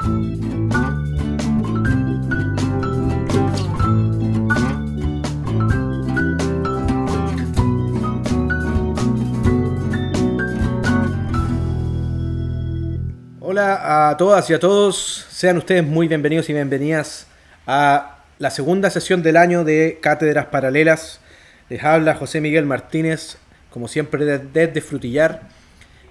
Hola a todas y a todos, sean ustedes muy bienvenidos y bienvenidas a la segunda sesión del año de Cátedras Paralelas. Les habla José Miguel Martínez, como siempre desde Frutillar.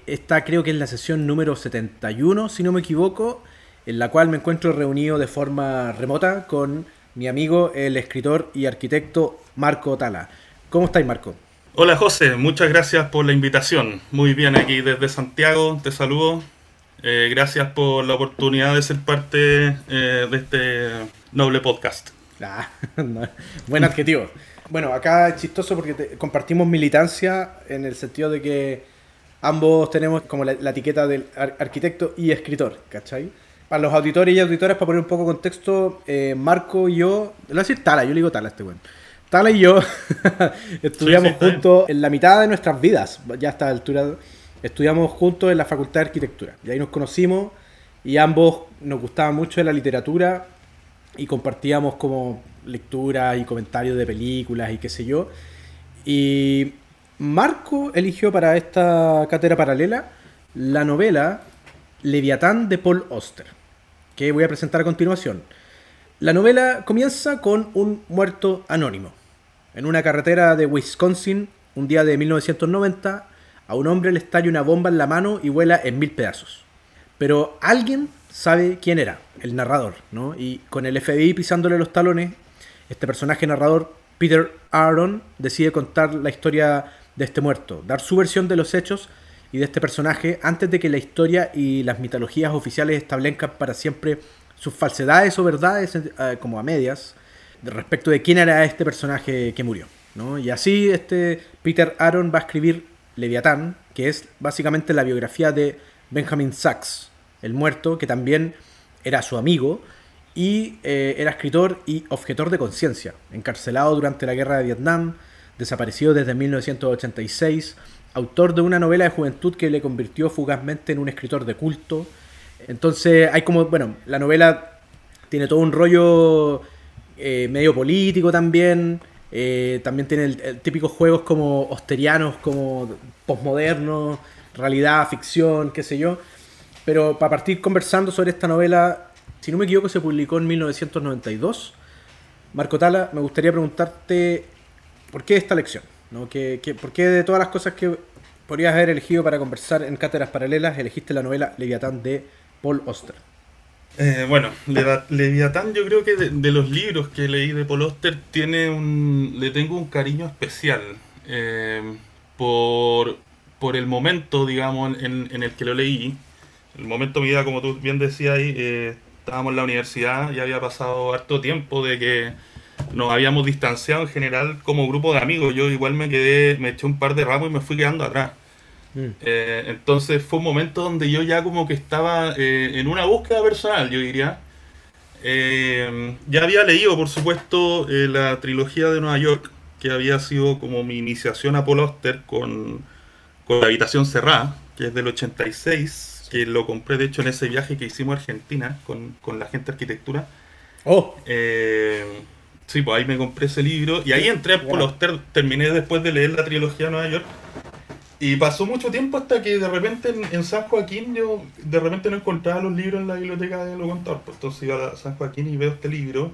Esta creo que es la sesión número 71, si no me equivoco, en la cual me encuentro reunido de forma remota con mi amigo, el escritor y arquitecto Marco Tala. ¿Cómo estáis, Marco? Hola José, muchas gracias por la invitación. Muy bien aquí desde Santiago, te saludo eh, gracias por la oportunidad de ser parte eh, de este noble podcast. Ah, buen adjetivo. Bueno, acá es chistoso porque compartimos militancia en el sentido de que ambos tenemos como la, etiqueta del arquitecto y escritor, ¿cachai? Para los auditores y auditoras, para poner un poco de contexto, eh, Marco y yo, lo voy a decir Tala, yo le digo Tala a este weón. Tala y yo estudiamos juntos en la mitad de nuestras vidas, ya a esta altura estudiamos juntos en la Facultad de Arquitectura. Y ahí nos conocimos y ambos nos gustaba mucho la literatura y compartíamos como lecturas y comentarios de películas y qué sé yo. Y Marco eligió para esta cátedra paralela la novela Leviatán de Paul Oster, que voy a presentar a continuación. La novela comienza con un muerto anónimo. En una carretera de Wisconsin, un día de 1990, a un hombre le estalla una bomba en la mano y vuela en mil pedazos. Pero alguien sabe quién era, el narrador, ¿no? Y con el FBI pisándole los talones, este personaje narrador, Peter Aaron, decide contar la historia de este muerto, dar su versión de los hechos y de este personaje antes de que la historia y las mitologías oficiales establezcan para siempre sus falsedades o verdades, eh, como a medias, respecto de quién era este personaje que murió. ¿no? Y así este Peter Aaron va a escribir Leviatán, que es básicamente la biografía de Benjamin Sachs, el muerto, que también era su amigo y eh, era escritor y objetor de conciencia, encarcelado durante la guerra de Vietnam, desaparecido desde 1986, autor de una novela de juventud que le convirtió fugazmente en un escritor de culto. Entonces hay como, bueno, la novela tiene todo un rollo eh, medio político también, eh, también tiene típicos juegos como osterianos, como postmodernos, realidad, ficción, qué sé yo. Pero para partir conversando sobre esta novela, si no me equivoco, se publicó en 1992. Marco Tala, me gustaría preguntarte por qué esta lección, ¿no? ¿Qué, por qué de todas las cosas que podrías haber elegido para conversar en cátedras paralelas, elegiste la novela Leviatán de Paul Oster? Eh, bueno, Leviatán yo creo que de, los libros que leí de Paul Oster tiene un, le tengo un cariño especial eh, por, por el momento, digamos, en, el que lo leí. El momento de mi vida, como tú bien decías ahí, eh, estábamos en la universidad y había pasado harto tiempo de que nos habíamos distanciado en general como grupo de amigos. Yo igual me quedé, me eché un par de ramos y me fui quedando atrás. Mm. Eh, entonces fue un momento donde yo ya como que estaba eh, en una búsqueda personal, yo diría. Eh, ya había leído, por supuesto, la trilogía de Nueva York, que había sido como mi iniciación a Paul con, con La Habitación Cerrada, que es del 86, que lo compré de hecho en ese viaje que hicimos a Argentina con, con la gente de arquitectura. Oh. Sí, pues ahí me compré ese libro y ahí entré a Paul Oster, terminé después de leer la trilogía de Nueva York y pasó mucho tiempo hasta que de repente en, San Joaquín yo de repente no encontraba los libros en la biblioteca de lo contador. Pues entonces iba a San Joaquín y veo este libro.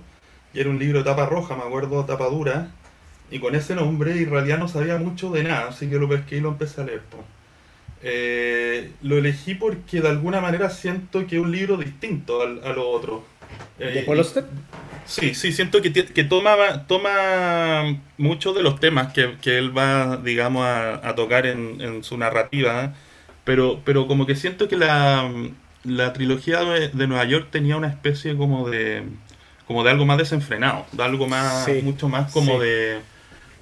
Y era un libro de tapa roja, me acuerdo, tapa dura. Y con ese nombre, y en realidad no sabía mucho de nada, así que lo pesqué y lo empecé a leer. Pues. Eh, lo elegí porque de alguna manera siento que es un libro distinto al, a lo otro. ¿De Paul eh, Sí, sí, siento que, que toma, toma muchos de los temas que, él va, digamos, a, tocar en, su narrativa, pero, pero como que siento que la, trilogía de, Nueva York tenía una especie como de como de algo más desenfrenado, de algo más, mucho más como de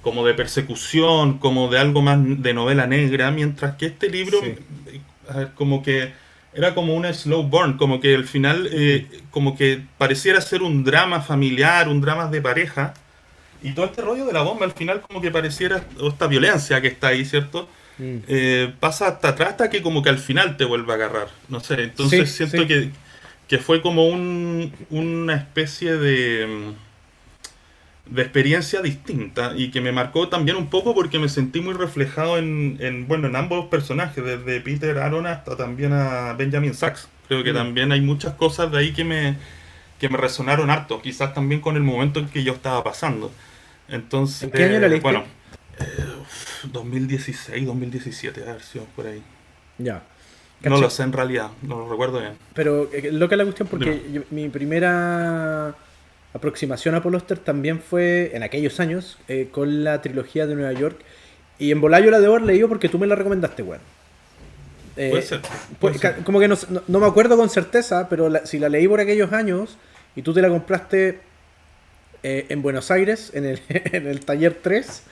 como de persecución, como de algo más de novela negra, mientras que este libro, como que era como una slow burn, como que al final, eh, como que pareciera ser un drama familiar, un drama de pareja, y todo este rollo de la bomba al final como que pareciera, esta violencia que está ahí, ¿cierto? Mm. Eh, pasa hasta atrás hasta que como que al final te vuelve a agarrar, no sé, entonces siento Que, que fue como un, una especie de, de experiencia distinta y que me marcó también un poco porque me sentí muy reflejado en, en bueno, en ambos personajes, desde Peter Aaron hasta también a Benjamin Sachs. Creo que Mm. también hay muchas cosas de ahí que me, que me resonaron harto, quizás también con el momento en que yo estaba pasando. Entonces, ¿En qué año leíste? Bueno, eh, 2016, 2017, a ver si por ahí. Ya. No lo sé en realidad, no lo recuerdo bien. Pero eh, loca la cuestión porque yo- mi primera aproximación a Paul Auster también fue en aquellos años eh, con la trilogía de Nueva York. Y en Volayo la debo haber leído porque tú me la recomendaste, weón. Eh, Puede ser. pues, puede ca- ser. como que no, no- no me acuerdo con certeza, pero la- si la leí por aquellos años y tú te la compraste eh, en Buenos Aires, en el, en el taller 3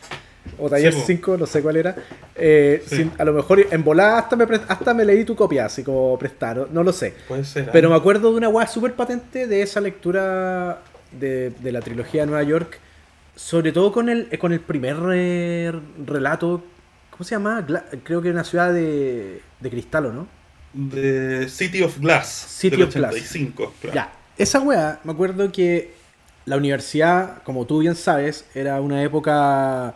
o taller Sí, po. 5, no sé cuál era, eh, Sí. sin- a lo mejor en volada hasta me, hasta me leí tu copia, así como prestar, no, lo sé. Puede ser. Pero me acuerdo de una weá súper patente de esa lectura de, de la trilogía de Nueva York, sobre todo con el, con el primer eh, relato, ¿cómo se llama? Gla- creo que una ciudad de, de cristal, ¿o no? De City of Glass. City del of Glass. 85, claro. Ya, esa weá, me acuerdo que la universidad, como tú bien sabes, era una época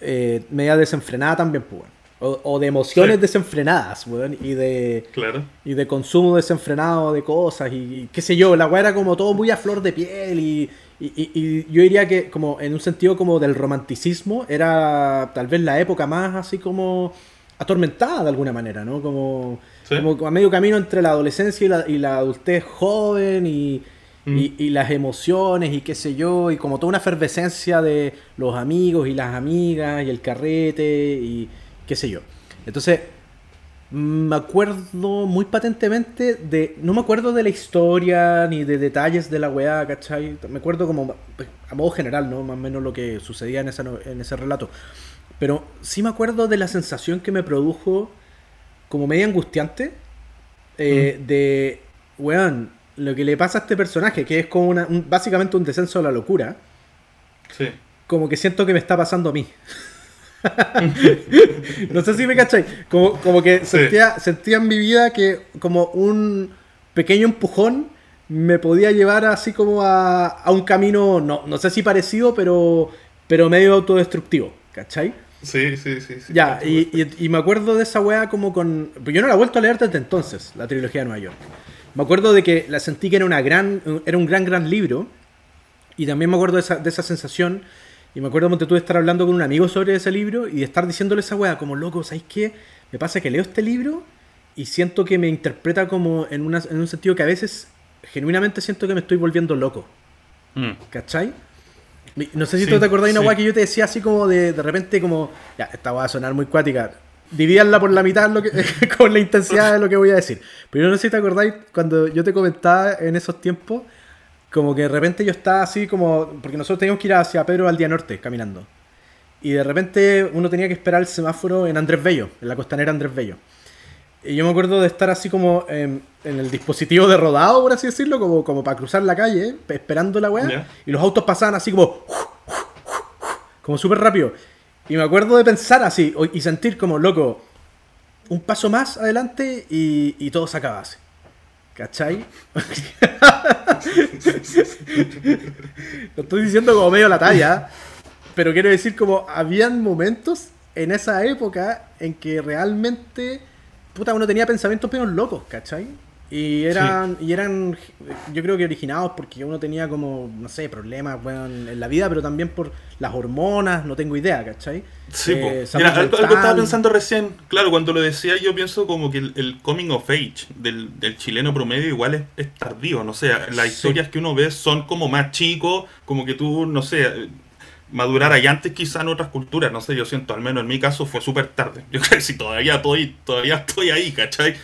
eh, media desenfrenada también, pues. O, o de emociones Sí. desenfrenadas, weón, y de, Claro. y de consumo desenfrenado de cosas, y, y qué sé yo, la weá era como todo muy a flor de piel, y, y- yo diría que como en un sentido como del romanticismo, era tal vez la época más así como atormentada de alguna manera, ¿no? Como, Sí. como a medio camino entre la adolescencia y la, y la adultez joven y, Mm. y, y las emociones y qué sé yo, y como toda una efervescencia de los amigos y las amigas y el carrete y qué sé yo. Entonces, me acuerdo muy patentemente de. No me acuerdo de la historia ni de detalles de la weá, ¿cachai? Me acuerdo como a modo general, ¿no? Más o menos lo que sucedía en, esa en ese relato. Pero sí me acuerdo de la sensación que me produjo como media angustiante eh, de, weón, lo que le pasa a este personaje, que es como una, un- básicamente un descenso a la locura, Sí. como que siento que me está pasando a mí. no sé si me cachai. Como, como que Sí. sentía, sentía en mi vida que como un pequeño empujón me podía llevar así como a, a un camino, no, no sé si parecido, pero, pero medio autodestructivo. ¿Cachai? Sí, sí, sí. sí, Ya, y, supuesto. y- y me acuerdo de esa weá como con... Pues yo no la he vuelto a leer desde entonces, la trilogía de Nueva York. Me acuerdo de que la sentí que era, una gran, era un gran, gran libro. Y también me acuerdo de esa, de esa sensación. Y me acuerdo, Monte, tú de estar hablando con un amigo sobre ese libro y de estar diciéndole esa weá, como loco, ¿sabéis qué? Me pasa que leo este libro y siento que me interpreta como en, una, en un sentido que a veces genuinamente siento que me estoy volviendo loco. Mm. ¿Cachai? No sé si Sí, tú te acordás de una sí. weá que yo te decía así como de, de repente como... Ya, esta va a sonar muy cuática. Divídanla por la mitad lo que, con la intensidad de lo que voy a decir. Pero no sé si te acordáis cuando yo te comentaba en esos tiempos, como que de repente yo estaba así como... Porque nosotros teníamos que ir hacia Pedro al día norte caminando. Y de repente uno tenía que esperar el semáforo en Andrés Bello, en la costanera Andrés Bello. Y yo me acuerdo de estar así como en, en el dispositivo de rodado, por así decirlo, como, como para cruzar la calle, pe- esperando la weá. Y los autos pasaban así como. Como súper rápido. Y me acuerdo de pensar así y sentir como, loco, un paso más adelante y, y todo se acaba así. ¿Cachai? Lo estoy diciendo como medio la talla, pero quiero decir como habían momentos en esa época en que realmente puta uno tenía pensamientos medio locos, ¿cachai? Y eran, y eran, yo creo que originados porque uno tenía como, no sé, problemas weón, en la vida, pero también por las hormonas, no tengo idea, ¿cachai? Sí, Eh, Mira, algo, estaba pensando recién. Claro, cuando lo decía, yo pienso como que el, el coming of age del, del chileno promedio igual es, es tardío. No sé, las Sí. historias que uno ve son como más chicos, como que tú, no sé, madurar ahí antes quizá en otras culturas. No sé, yo siento, al menos en mi caso fue súper tarde. Yo creo que si todavía estoy, todavía estoy ahí, ¿cachai?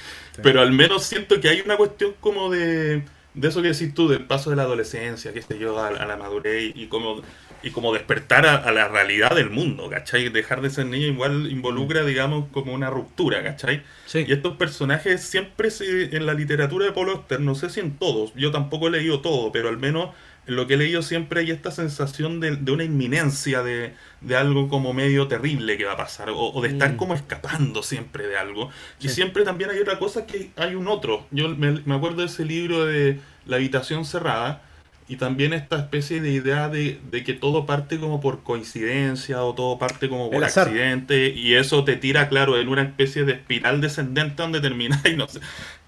Pero al menos siento que hay una cuestión como de, de eso que decís tú, del paso de la adolescencia, qué sé yo, a, a la madurez y como... y como despertar a, la realidad del mundo, ¿cachai? Dejar de ser niño igual involucra, mm. digamos, como una ruptura, ¿cachai? Y estos personajes siempre se, en la literatura de Paul Auster, no sé si en todos, yo tampoco he leído todo, pero al menos en lo que he leído siempre hay esta sensación de, una inminencia de, algo como medio terrible que va a pasar, o, de estar mm. como escapando siempre de algo. Y siempre también hay otra cosa que hay un otro. Yo me, me acuerdo de ese libro de La habitación cerrada, y también esta especie de idea de, que todo parte como por coincidencia o todo parte como por accidente y eso te tira, claro, en una especie de espiral descendente donde termina y no sé,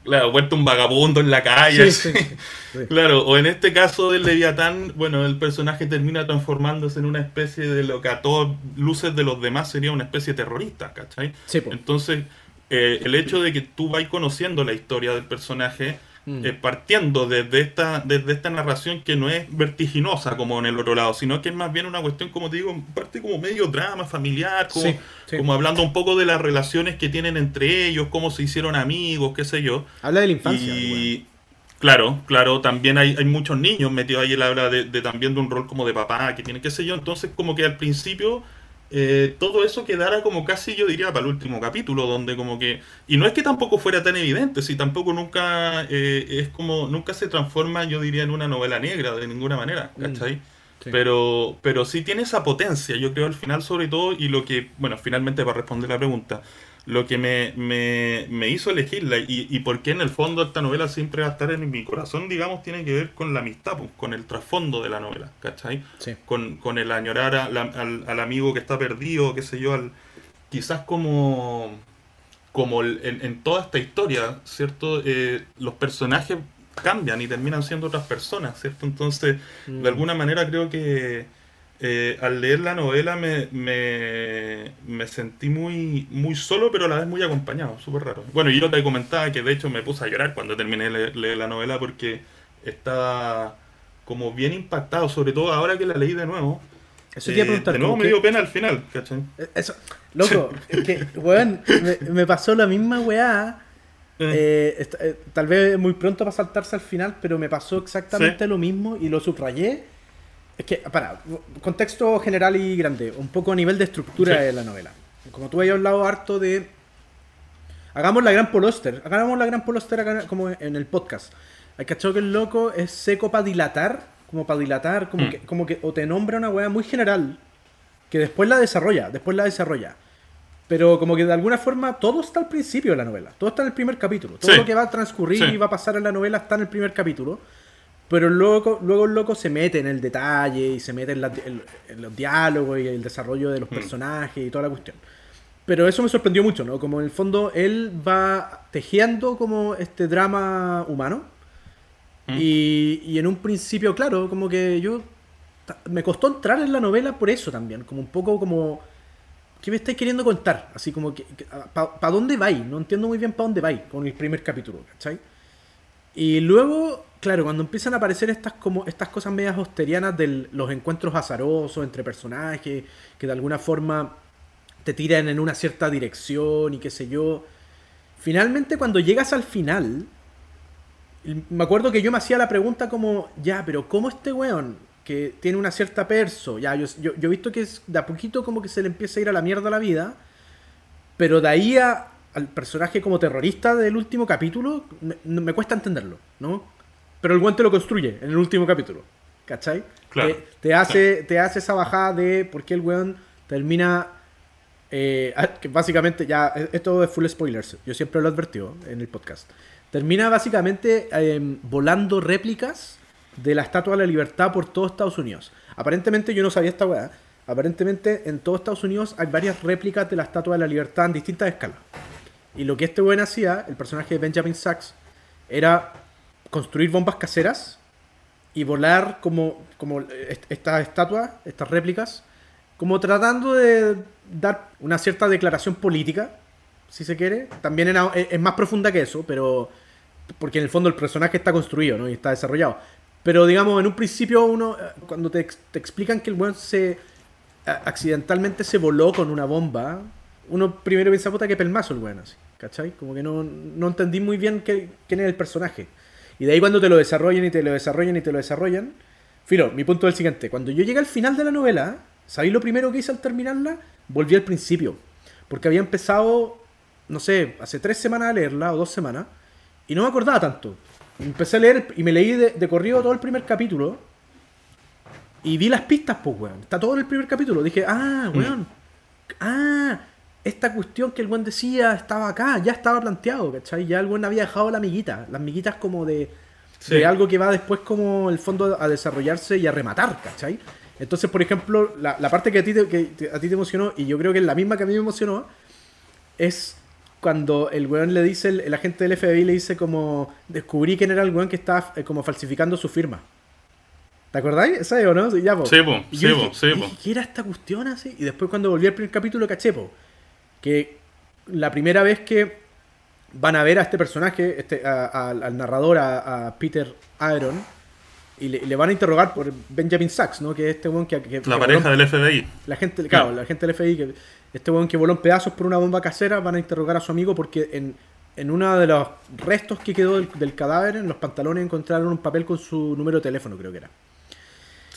claro, vuelto un vagabundo en la calle. Claro, o en este caso del Leviatán, bueno, el personaje termina transformándose en una especie de lo que a todas luces de los demás sería una especie terrorista, ¿cachai? Entonces, eh, el hecho de que tú vayas conociendo la historia del personaje Mm. Eh, partiendo desde esta, desde esta narración que no es vertiginosa como en el otro lado, sino que es más bien una cuestión, como te digo, parte como medio drama familiar, como, como hablando un poco de las relaciones que tienen entre ellos, cómo se hicieron amigos, qué sé yo. Habla de la infancia. Y, Claro, claro, también hay, hay, muchos niños metidos ahí, él habla de, de, también de un rol como de papá que tiene, qué sé yo, entonces como que al principio eh, todo eso quedara como casi yo diría para el último capítulo, donde como que... Y no es que tampoco fuera tan evidente, si tampoco nunca eh, es como... Nunca se transforma, yo diría, en una novela negra de ninguna manera, mm, ¿cachai? Pero, pero sí tiene esa potencia, yo creo al final sobre todo, y lo que, bueno, finalmente para responder la pregunta, lo que me, me, hizo elegirla y, y por qué en el fondo esta novela siempre va a estar en mi corazón, digamos, tiene que ver con la amistad, pues, con el trasfondo de la novela, ¿cachai? Con, el añorar al, amigo que está perdido, qué sé yo, al, quizás como, como en, toda esta historia, ¿cierto? Eh, los personajes cambian y terminan siendo otras personas, ¿cierto? Entonces, de mm. alguna manera creo que eh, al leer la novela me, me, sentí muy, muy solo, pero a la vez muy acompañado, súper raro. Bueno, yo te comentaba que de hecho me puse a llorar cuando terminé de leer, la novela porque estaba como bien impactado, sobre todo ahora que la leí de nuevo. Eso te preguntar. De nuevo me dio pena al final, ¿cachai? Eh, eso, loco, es que, weón, me, pasó la misma weá. Eh. tal vez muy pronto para saltarse al final, pero me pasó exactamente lo mismo y lo subrayé es que, para, contexto general y grande, un poco a nivel de estructura de la novela. Como tú habías hablado harto de. Hagamos la gran poloster, hagamos la gran poloster acá como en el podcast. Hay cachado que el loco es seco para dilatar, como para dilatar, como, mm. que, como que o te nombra una weá muy general, que después la desarrolla, después la desarrolla. Pero como que de alguna forma todo está al principio de la novela, todo está en el primer capítulo. Todo lo que va a transcurrir y va a pasar en la novela está en el primer capítulo. Pero luego, luego el loco se mete en el detalle y se mete en, los diálogos y el desarrollo de los mm. personajes y toda la cuestión. Pero eso me sorprendió mucho, ¿no? Como en el fondo él va tejiendo como este drama humano. Mm. Y, y en un principio, claro, como que yo... Me costó entrar en la novela por eso también. Como un poco como... ¿Qué me estáis queriendo contar? Así como que... ¿Para dónde vais? No entiendo muy bien para dónde vais con el primer capítulo, ¿cachai? Y luego claro, cuando empiezan a aparecer estas como estas cosas medias hosterianas de los encuentros azarosos entre personajes, que de alguna forma te tiran en una cierta dirección y qué sé yo. Finalmente, cuando llegas al final, me acuerdo que yo me hacía la pregunta como, ya, pero ¿cómo este weón, que tiene una cierta perso, ya, yo, he visto que es de a poquito como que se le empieza a ir a la mierda la vida, pero de ahí a, al personaje como terrorista del último capítulo, me, me cuesta entenderlo, ¿no? Pero el guante lo construye en el último capítulo. ¿Cachai? Claro. Te, hace, te hace esa bajada de por qué el weón termina. Eh, que básicamente, ya, e, esto es full spoilers. Yo siempre lo he advertido en el podcast. Termina básicamente em, volando réplicas de la Estatua de la Libertad por todo Estados Unidos. Aparentemente, yo no sabía esta weá. Aparentemente, en todo Estados Unidos hay varias réplicas de la Estatua de la Libertad en distintas escalas. Y lo que este weón hacía, el personaje de Benjamin Sachs, era construir bombas caseras y volar como, como estas estatuas, estas réplicas, como tratando de dar una cierta declaración política, si se quiere. También es más profunda que eso, pero porque en el fondo el personaje está construido ¿no? y está desarrollado. Pero digamos, en un principio uno, cuando te, te explican que el weón se accidentalmente se voló con una bomba, uno primero piensa, puta, que pelmazo el weón así, ¿cachai? Como que no, no entendí muy bien quién es el personaje. Y de ahí cuando te lo desarrollan y te lo desarrollan y te lo desarrollan, Filo, mi punto es el siguiente. Cuando yo llegué al final de la novela, ¿sabéis lo primero que hice al terminarla? Volví al principio. Porque había empezado, no sé, hace tres semanas a leerla, o dos semanas, y no me acordaba tanto. Empecé a leer y me leí de, de corrido todo el primer capítulo. Y vi las pistas, pues, weón. Está todo en el primer capítulo. Dije, ah, weón. Ah, esta cuestión que el weón decía estaba acá, ya estaba planteado, ¿cachai? Ya el weón había dejado la amiguita. Las miguitas como de, Sí. de algo que va después como el fondo a desarrollarse y a rematar, ¿cachai? Entonces, por ejemplo, la, la parte que a, ti te, que a ti te emocionó, y yo creo que es la misma que a mí me emocionó, es cuando el weón le dice, el, el agente del FBI le dice como, descubrí quién era el weón que estaba eh, como falsificando su firma. ¿Te acordáis? ¿Sabes o no? Ya, po. Sí, po, Y sí, yo po, dije, sí, dije, po. ¿qué era esta cuestión así? Y después cuando volví al primer capítulo caché, po, que la primera vez que van a ver a este personaje, este, a- a- al narrador, a, a Peter Aaron, y le, van a interrogar por Benjamin Sachs, ¿no? Que es este weón que, La pareja del FBI. la gente, claro, Claro. la gente del FBI, que este weón que voló en pedazos por una bomba casera, van a interrogar a su amigo porque en, en uno de los restos que quedó del, del cadáver, en los pantalones, encontraron un papel con su número de teléfono, creo que era.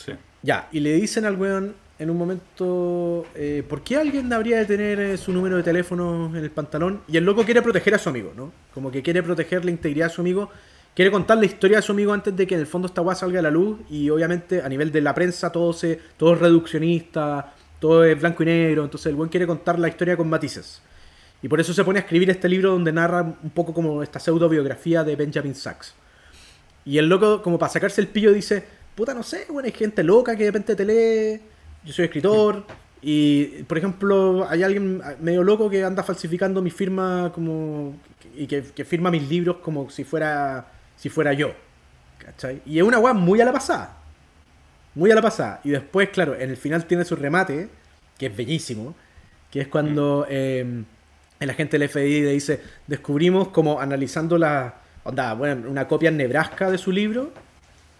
Sí. Ya, y le dicen al weón en un momento, eh, ¿por qué alguien habría de tener eh, su número de teléfono en el pantalón? Y el loco quiere proteger a su amigo, ¿no? Como que quiere proteger la integridad de su amigo, quiere contar la historia de su amigo antes de que en el fondo esta weá salga a la luz y obviamente a nivel de la prensa todo, se, todo es reduccionista, todo es blanco y negro, entonces el weón quiere contar la historia con matices. Y por eso se pone a escribir este libro donde narra un poco como esta pseudo biografía de Benjamin Sachs. Y el loco, como para sacarse el pillo, dice, puta, no sé, bueno, hay gente loca que de repente te lee, yo soy escritor, y por ejemplo, hay alguien medio loco que anda falsificando mi firma como... y que, que firma mis libros como si fuera, si fuera yo. ¿Cachai? Y es una weá muy a la pasada. Muy a la pasada. Y después, claro, en el final tiene su remate, que es bellísimo, que es cuando eh, el agente del FBI le dice, descubrimos como analizando la... Onda, bueno, una copia en Nebraska de su libro,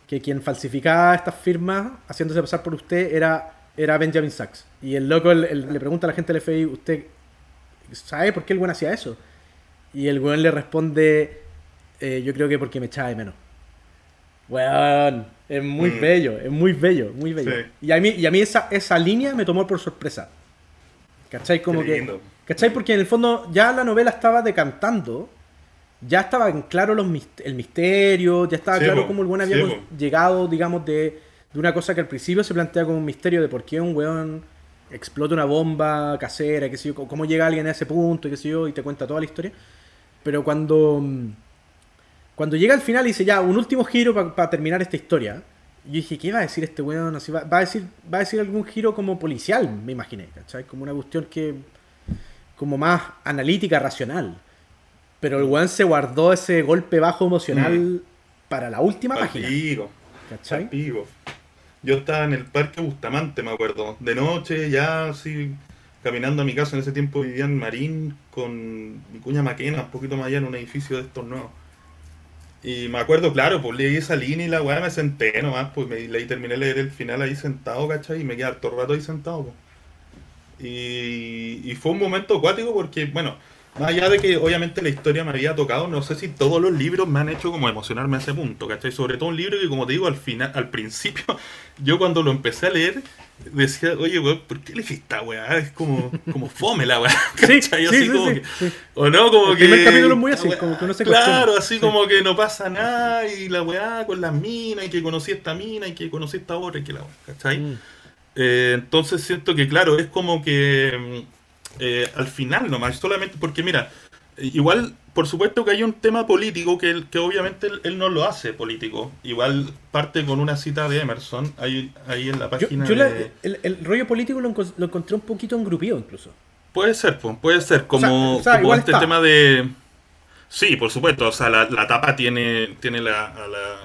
que quien falsificaba estas firmas haciéndose pasar por usted era, era Benjamin Sachs. Y el loco el- el- le pregunta a la gente del FBI, ¿usted sabe por qué el buen hacía eso? Y el weón le responde, "Eh, yo creo que porque me echaba de menos. Weón, es muy Mm. bello, es muy bello, muy bello. Sí. Y a mí, y a mí esa, esa línea me tomó por sorpresa. ¿Cachai? Como que... ¿Cachai? Porque en el fondo ya la novela estaba decantando, ya estaba en claro los el misterio, ya estaba Sí, claro cómo el weón había Sí, llegado, digamos, de, de una cosa que al principio se plantea como un misterio de por qué un weón explota una bomba casera, qué sé yo, cómo llega alguien a ese punto, qué sé yo, y te cuenta toda la historia. Pero cuando, mm, cuando llega al final y dice ya, un último giro para terminar esta historia, yo dije, ¿qué va a decir este weón? Así va, va a decir, va a decir algún giro como policial, me imaginé, ¿cachai? Como una cuestión que como más analítica, racional. Pero el weón se guardó ese golpe bajo emocional para la última página. ¿Cachai? palpico. Yo estaba en el parque Bustamante, me acuerdo. De noche, ya así, caminando a mi casa. En ese tiempo vivía en Marín con mi cuña Maquena, un poquito más allá en un edificio de estos nuevos. Y me acuerdo, claro, pues leí esa línea y la weá me senté nomás, pues me leí, terminé de leer el final ahí sentado, ¿cachai? Y me quedé harto rato ahí sentado, pues. Y, y fue un momento acuático porque, bueno, más allá de que obviamente la historia me había tocado, no sé si todos los libros me han hecho como emocionarme a ese punto, ¿cachai? Sobre todo un libro que, como te digo, al final, al principio, yo cuando lo empecé a leer, decía, oye, weón, ¿por qué elegí esta weá? Es como, como fome la weá, ¿cachai? sí, Así sí, como sí, que- o no, como El que. primer capítulo es muy así, weá- como que uno se Claro, así Sí. como que no pasa nada, y la weá con las minas, y que conocí esta mina, y que conocí esta otra, y que la weá, ¿cachai? Mm. Eh, entonces siento que, claro, es como que mm, eh, al final nomás, solamente porque, mira, igual, por supuesto que hay un tema político que, él- que obviamente él, él no lo hace político. Igual parte con una cita de Emerson, ahí, ahí en la página yo de... el, el rollo político lo, lo encontré un poquito engrupido incluso. Puede ser, puede ser, como, o sea, como igual este está. tema de... Sí, por supuesto, o sea, la, la tapa tiene, tiene la, a la,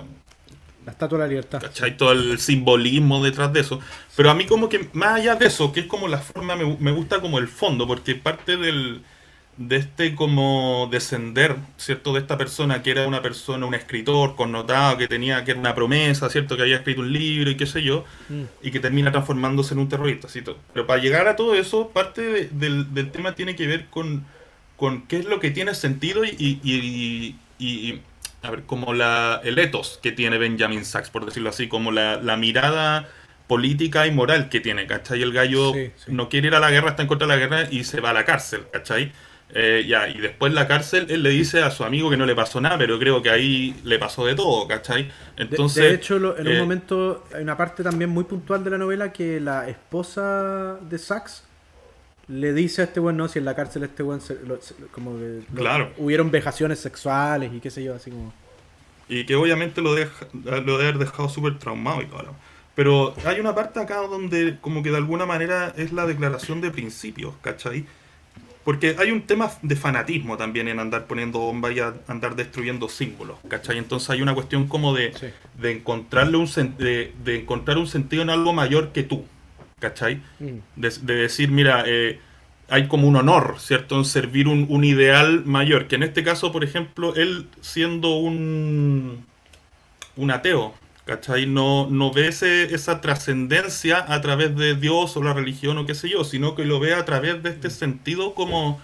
La estatua de la libertad. ¿cachai? Todo el simbolismo detrás de eso. Pero a mí como que más allá de eso, que es como la forma, me, me gusta como el fondo, porque parte del, de este como descender, ¿cierto? De esta persona que era una persona, un escritor connotado, que tenía, que era una promesa, ¿cierto? Que había escrito un libro y qué sé yo, Mm. y que termina transformándose en un terrorista, ¿cierto? Pero para llegar a todo eso, parte de- del, del tema tiene que ver con, con qué es lo que tiene sentido y, y, y- y- y a ver, como la, el ethos que tiene Benjamin Sachs, por decirlo así, como la, la mirada política y moral que tiene, ¿cachai? El gallo no quiere ir a la guerra, está en contra de la guerra y se va a la cárcel, ¿cachai? Eh, ya, y después en la cárcel él le dice a su amigo que no le pasó nada, pero creo que ahí le pasó de todo, ¿cachai? Entonces, de, hecho, en un eh, momento hay una parte también muy puntual de la novela que la esposa de Sax le dice a este buen no, si en la cárcel este buen como que claro. hubieron vejaciones sexuales y qué sé yo, así como... Y que obviamente lo, deja, lo debe haber dejado súper traumado y todo. Pero hay una parte acá donde como que de alguna manera es la declaración de principios, ¿cachai? Porque hay un tema de fanatismo también en andar poniendo bombas y andar destruyendo símbolos, ¿cachai? Entonces hay una cuestión como de, de encontrarle un de, de, encontrar un sentido en algo mayor que tú, ¿cachai? Mm. De, decir, mira, eh, hay como un honor, ¿cierto? En servir un, un, ideal mayor, que en este caso, por ejemplo, él siendo un, un ateo, ¿cachai? No, no ve esa trascendencia a través de Dios o la religión o qué sé yo, sino que lo ve a través de este sentido como,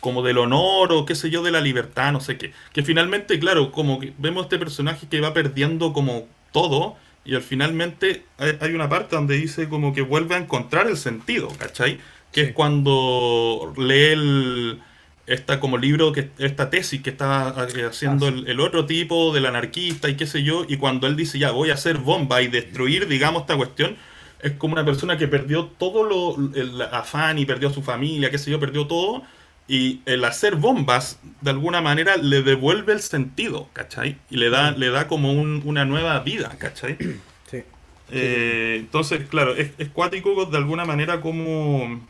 como del honor o qué sé yo, de la libertad, no sé qué. Que finalmente, claro, como que vemos este personaje que va perdiendo como todo y al finalmente hay una parte donde dice como que vuelve a encontrar el sentido, ¿cachai? Que es cuando lee el esta como libro, que esta tesis que está eh, haciendo ah, el, otro tipo del anarquista y qué sé yo, y cuando él dice ya voy a hacer bomba y destruir, digamos, esta cuestión, es como una persona que perdió todo lo, el afán y perdió su familia, qué sé yo, perdió todo, y el hacer bombas, de alguna manera, le devuelve el sentido, ¿cachai? Y le da, le da como una nueva vida, ¿cachai? Sí. Eh, entonces, claro, es, es cuático de alguna manera como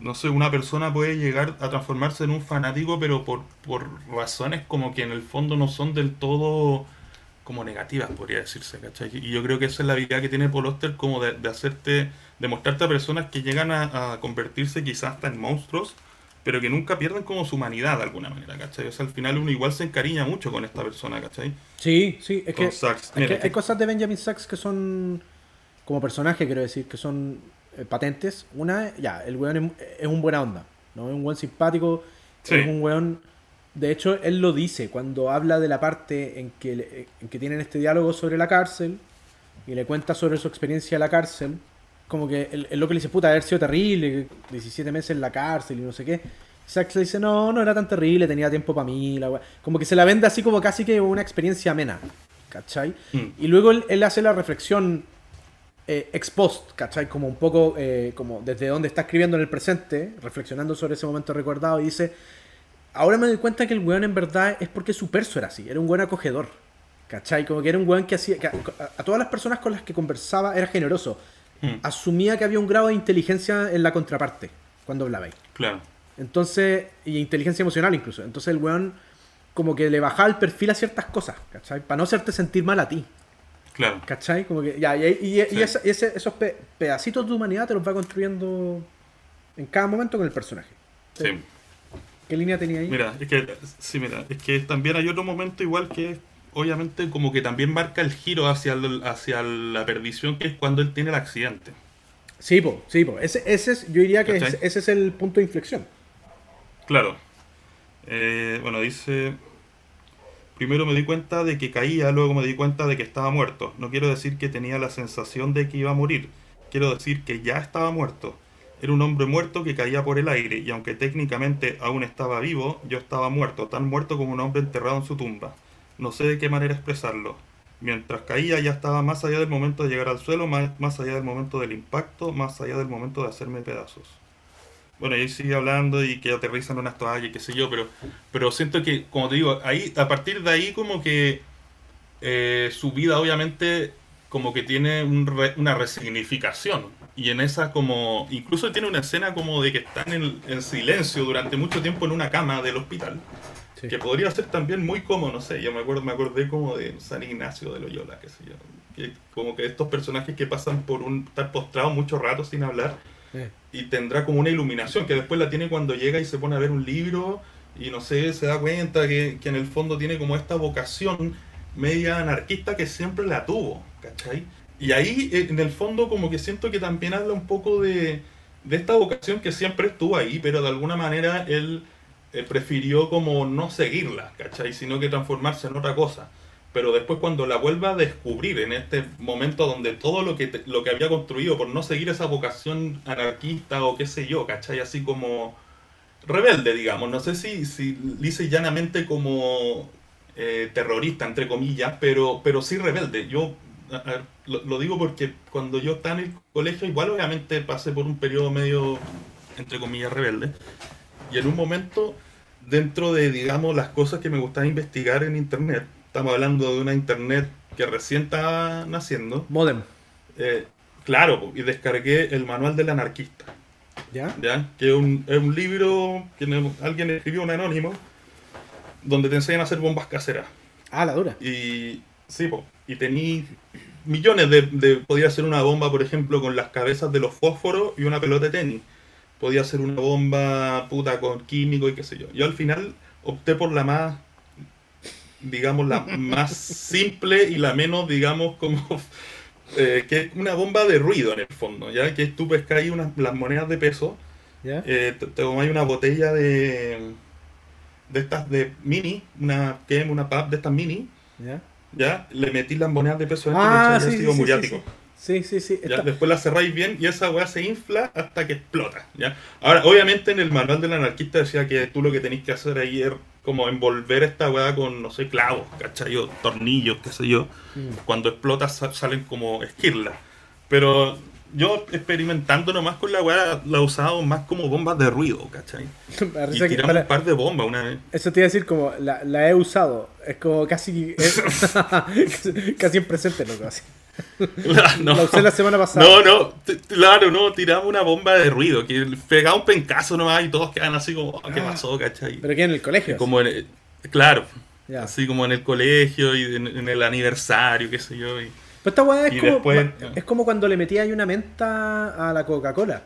no sé, una persona puede llegar a transformarse en un fanático, pero por, por razones como que en el fondo no son del todo como negativas, podría decirse, ¿cachai? Y yo creo que esa es la habilidad que tiene Paul Oster como de, hacerte, de mostrarte a personas que llegan a, convertirse quizás hasta en monstruos, pero que nunca pierden como su humanidad de alguna manera, ¿cachai? O sea, al final uno igual se encariña mucho con esta persona, ¿cachai? Sí, sí, es, que, hay cosas de Benjamin Sachs que son, como personaje quiero decir, que son eh, patentes. Una, ya, el weón es, un buena onda, ¿no? Es un weón simpático, es un weón... De hecho, él lo dice cuando habla de la parte en que, en que tienen este diálogo sobre la cárcel y le cuenta sobre su experiencia en la cárcel. Como que él, lo que le dice, puta, haber sido terrible, 17 meses en la cárcel y no sé qué. Sachs le dice, no, no era tan terrible, tenía tiempo para mí. La como que se la vende así como casi que una experiencia amena. ¿Cachai? Mm. Y luego él, él, hace la reflexión eh, ex post, ¿cachai? Como un poco, eh, como desde donde está escribiendo en el presente, reflexionando sobre ese momento recordado, y dice, ahora me doy cuenta que el weón en verdad es porque su perso era así, era un buen acogedor, ¿cachai? Como que era un weón que hacía, a, todas las personas con las que conversaba era generoso, hmm. asumía que había un grado de inteligencia en la contraparte, cuando hablaba. Claro. Entonces, y inteligencia emocional incluso, entonces el weón como que le bajaba el perfil a ciertas cosas, ¿cachai? Para no hacerte sentir mal a ti. Claro. ¿Cachai? Como que, ya, y, esos pedacitos de humanidad te los va construyendo en cada momento con el personaje. Sí. ¿Qué línea tenía ahí? Mira, es que, sí, mira, es que también hay otro momento igual que obviamente como que también marca el giro hacia, hacia la perdición que es cuando él tiene el accidente. Sí, po, sí, po. Ese, ese es, yo diría que ese, ese es el punto de inflexión. Claro. Eh, bueno, dice, Primero me di cuenta de que caía, luego me di cuenta de que estaba muerto. No quiero decir que tenía la sensación de que iba a morir, quiero decir que ya estaba muerto. Era un hombre muerto que caía por el aire, y aunque técnicamente aún estaba vivo, yo estaba muerto, tan muerto como un hombre enterrado en su tumba. No sé de qué manera expresarlo. Mientras caía ya estaba más allá del momento de llegar al suelo, más, más allá del momento del impacto, más allá del momento de hacerme pedazos bueno, y sigue hablando y que aterrizan unas toallas y qué sé yo, pero, pero siento que, como te digo, ahí, a partir de ahí como que eh, su vida obviamente como que tiene una resignificación. Y en esa como, incluso tiene una escena como de que están en, silencio durante mucho tiempo en una cama del hospital. Que podría ser también muy como, no sé, yo me acuerdo, me acordé como de San Ignacio de Loyola, qué sé yo. Que, como que estos personajes que pasan por un estar postrados mucho rato sin hablar y tendrá como una iluminación que después la tiene cuando llega y se pone a ver un libro y no sé, se da cuenta que, en el fondo tiene como esta vocación media anarquista que siempre la tuvo, ¿cachai? Y ahí eh, en el fondo como que siento que también habla un poco de, de esta vocación que siempre estuvo ahí, pero de alguna manera él eh, prefirió como no seguirla, ¿cachai? Sino que transformarse en otra cosa. pero después cuando la vuelva a descubrir en este momento donde todo lo que, lo que había construido por no seguir esa vocación anarquista o qué sé yo, ¿cachai? Así como rebelde, digamos. No sé si, si dice llanamente como eh, terrorista, entre comillas, pero, pero sí rebelde. Yo lo, digo porque cuando yo estaba en el colegio, igual obviamente pasé por un periodo medio, entre comillas, rebelde. Y en un momento, dentro de, digamos, las cosas que me gustaba investigar en Internet, estamos hablando de una Internet que recién estaba naciendo. Modem. Eh, claro, y descargué el manual del anarquista. ¿Ya? ¿Ya? Que es un, es un libro que alguien escribió, un anónimo, donde te enseñan a hacer bombas caseras. Ah, la dura. Y sí, y tení millones de, de... Podía hacer una bomba, por ejemplo, con las cabezas de los fósforos y una pelota de tenis. Podía hacer una bomba puta con químico y qué sé yo. Yo al final opté por la más, digamos, la más simple y la menos, digamos, como... Eh, que es una bomba de ruido en el fondo, ¿ya? Que tú pescáis unas, las monedas de peso, eh, te, te tomáis una botella de de estas de mini, una que una pub de estas mini, ¿Ya? ¿ya? Le metí las monedas de peso dentro ah, y sí, sí, muriático. Sí, sí, sí. ¿ya? Después la cerráis bien y esa weá se infla hasta que explota. ¿ya? Ahora, obviamente en el manual del anarquista decía que tú lo que tenéis que hacer ahí es como envolver esta weá con, no sé, clavos, ¿cachai? tornillos, qué sé yo. Mm. Cuando explota salen como esquirlas. Pero yo experimentando nomás con la weá, la he usado más como bombas de ruido, ¿cachai? y tiramos un par de bombas una vez. Eso te iba a decir como, la, la he usado, es como casi, casi en presente lo que hace. no. La usé la semana pasada. No, no, claro, no, tiramos una bomba de ruido, que pegaba un pencazo nomás y todos quedan así como, ¿qué ah. pasó, cachai? ¿Pero qué, en el colegio? Como en claro, así como en el colegio y en, en el aniversario, qué sé yo, y esta weá es, como, es como cuando le metías una menta a la Coca-Cola.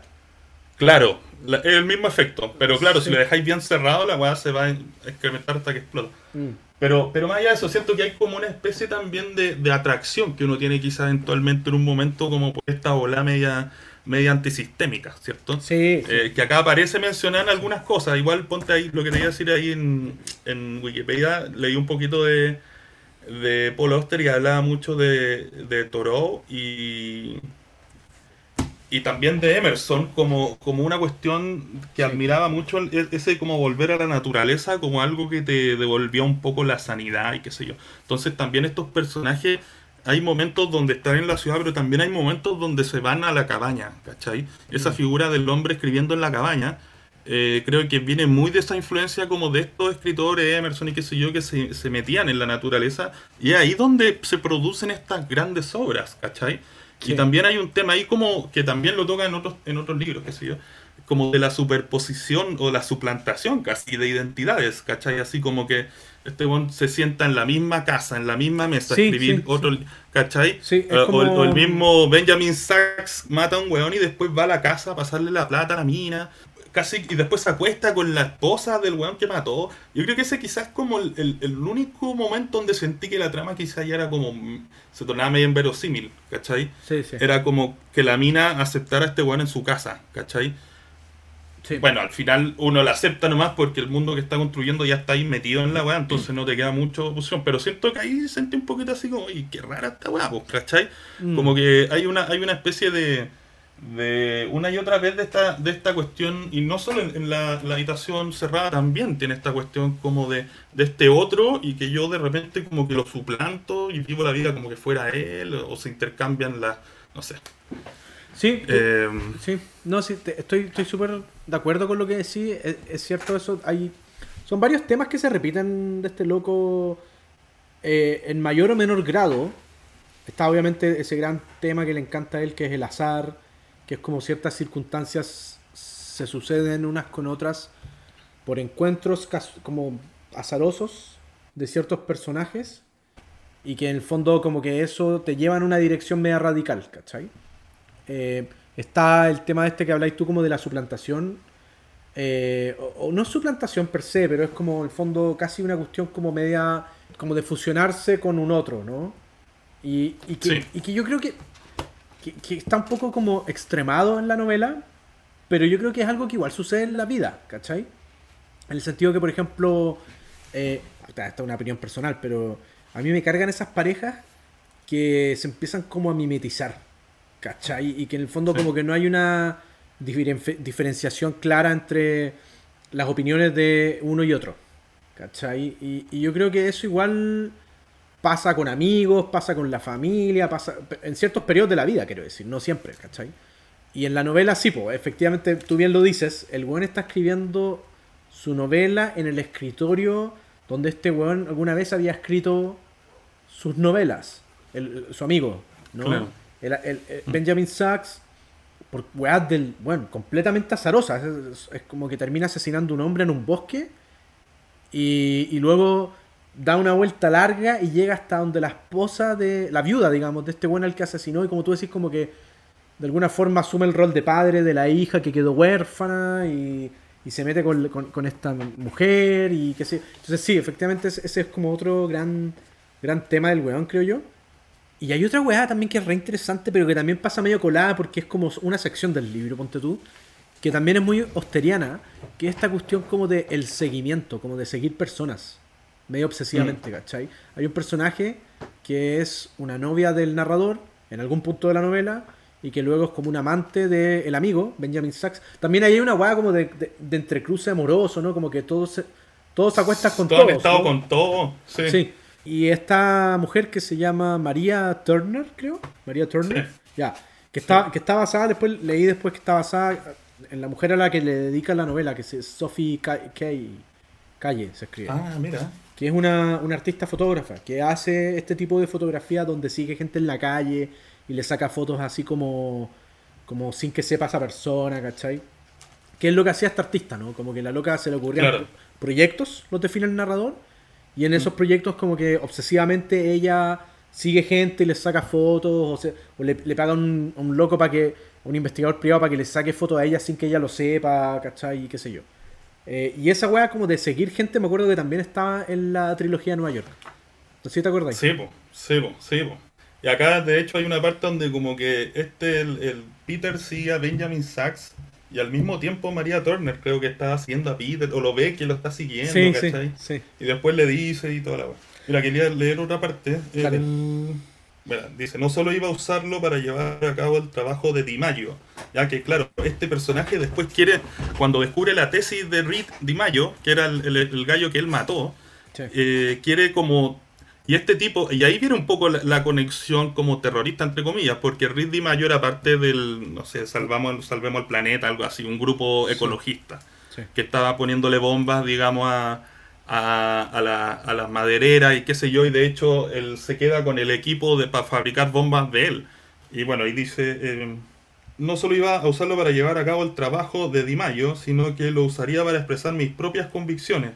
Claro, es el mismo efecto. Pero claro, si lo dejáis bien cerrado, la weá se va a incrementar hasta que explota. Mm. Pero, pero más allá de eso, siento que hay como una especie también de, atracción que uno tiene quizás eventualmente en un momento como por esta ola media, media antisistémica, ¿cierto? Sí, eh, que acá aparece mencionar algunas cosas. Igual ponte ahí lo que te iba a decir ahí en, en Wikipedia, leí un poquito de de Paul Auster y hablaba mucho de, de Thoreau y, y también de Emerson como, como una cuestión que admiraba mucho ese como volver a la naturaleza como algo que te devolvía un poco la sanidad y qué sé yo. Entonces también estos personajes hay momentos donde están en la ciudad, pero también hay momentos donde se van a la cabaña, ¿cachai? Esa mm. figura del hombre escribiendo en la cabaña eh, creo que viene muy de esa influencia como de estos escritores, Emerson y qué sé yo, que se, se metían en la naturaleza. Y es ahí donde se producen estas grandes obras, ¿cachai? Y también hay un tema ahí como que también lo toca en otros, en otros libros, qué sé yo, como de la superposición o la suplantación casi de identidades, ¿cachai? Así como que este buen se sienta en la misma casa, en la misma mesa, a escribir otro, ¿cachai? o, el mismo Benjamin Sachs mata a un weón y después va a la casa a pasarle la plata a la mina, casi y después se acuesta con la esposa del weón que mató. Yo creo que ese quizás como el, el, único momento donde sentí que la trama quizás ya era como se tornaba medio inverosímil, ¿cachai? Sí, sí. Era como que la mina aceptara a este weón en su casa, ¿cachai? Sí. Bueno, al final uno la acepta nomás porque el mundo que está construyendo ya está ahí metido en la weá, entonces no te queda mucha oposición. Pero siento que ahí sentí un poquito así como, y qué rara esta weá, pues, ¿cachai? Mm. Como que hay una, hay una especie de de una y otra vez de esta, de esta cuestión, y no solo en, la, habitación cerrada, también tiene esta cuestión como de, de este otro y que yo de repente como que lo suplanto y vivo la vida como que fuera él o se intercambian las, no sé. Sí, eh, sí, no, sí, estoy súper de acuerdo con lo que decís, es, cierto eso, hay, son varios temas que se repiten de este loco eh, en mayor o menor grado. Está obviamente ese gran tema que le encanta a él, que es el azar, que es como ciertas circunstancias se suceden unas con otras por encuentros como azarosos de ciertos personajes y que en el fondo como que eso te lleva en una dirección media radical, ¿cachai? Eh, está el tema este que habláis tú como de la suplantación, eh, o, no suplantación per se, pero es como en el fondo casi una cuestión como media, como de fusionarse con un otro, ¿no? Y, que, y que yo creo que que, está un poco como extremado en la novela, pero yo creo que es algo que igual sucede en la vida, ¿cachai? En el sentido que, por ejemplo, eh, esta es una opinión personal, pero a mí me cargan esas parejas que se empiezan como a mimetizar, ¿cachai? Y que en el fondo como que no hay una diferenciación clara entre las opiniones de uno y otro, ¿cachai? Y, y yo creo que eso igual pasa con amigos, pasa con la familia, pasa en ciertos periodos de la vida, quiero decir, no siempre, ¿cachai? Y en la novela sí, pues, efectivamente, tú bien lo dices, el weón está escribiendo su novela en el escritorio donde este weón alguna vez había escrito sus novelas, su amigo, ¿no? El, mm. Benjamin Sachs, por weas del, bueno, completamente azarosa, es, como que termina asesinando a un hombre en un bosque y, y luego da una vuelta larga y llega hasta donde la esposa de, la viuda, digamos, de este weón al que asesinó y como tú decís, como que de alguna forma asume el rol de padre de la hija que quedó huérfana y, se mete con, esta mujer y qué sé. Entonces sí, efectivamente ese es como otro gran, gran tema del weón, creo yo. Y hay otra weá también que es re interesante, pero que también pasa medio colada porque es como una sección del libro, ponte tú, que también es muy osteriana, que es esta cuestión como de el seguimiento, como de seguir personas, medio obsesivamente, mm. ¿cachai? Hay un personaje que es una novia del narrador en algún punto de la novela y que luego es como un amante del amigo, Benjamin Sachs. También hay una weá como de, de, entrecruce amoroso, ¿no? Como que todos se, todos se acuestan con todos. Han estado con todo, sí. sí. Y esta mujer que se llama María Turner, creo. María Turner. Ya. Que está, que está basada, después leí después que está basada en la mujer a la que le dedica la novela, que es Sophie Kay, Calle, se escribe. Ah, mira. Que es una, una artista fotógrafa, que hace este tipo de fotografía donde sigue gente en la calle y le saca fotos así como, como sin que sepa esa persona, ¿cachai? Que es lo que hacía esta artista, ¿no? Como que la loca se le ocurrían proyectos, los define el narrador, y en esos mm. proyectos como que obsesivamente ella sigue gente y le saca fotos, o, le, paga un, un loco para que, un investigador privado para que le saque fotos a ella sin que ella lo sepa, ¿cachai? Y qué sé yo. Eh, y esa weá como de seguir gente, me acuerdo que también estaba en la trilogía de Nueva York. ¿No sé si te acuerdas? Sí, po, sí, po, sí, po. Y acá, de hecho, hay una parte donde como que este, el, Peter sigue a Benjamin Sachs y al mismo tiempo María Turner creo que está haciendo a Peter, o lo ve que lo está siguiendo, sí, ¿cachai? Sí, Y después le dice y toda la Mira, quería leer otra parte. Dice, no solo iba a usarlo para llevar a cabo el trabajo de Di Maio, ya que claro, este personaje después quiere, cuando descubre la tesis de Reed Di Maio, que era el, gallo que él mató, eh, quiere como y este tipo, y ahí viene un poco la, conexión como terrorista, entre comillas, porque Ridley Mayo era parte del, no sé, salvamos, salvemos el planeta, algo así, un grupo ecologista, que estaba poniéndole bombas, digamos, a, a, la, a, las madereras y qué sé yo, y de hecho él se queda con el equipo de, para fabricar bombas de él. Y bueno, ahí dice, eh, no solo iba a usarlo para llevar a cabo el trabajo de Di Mayo, sino que lo usaría para expresar mis propias convicciones,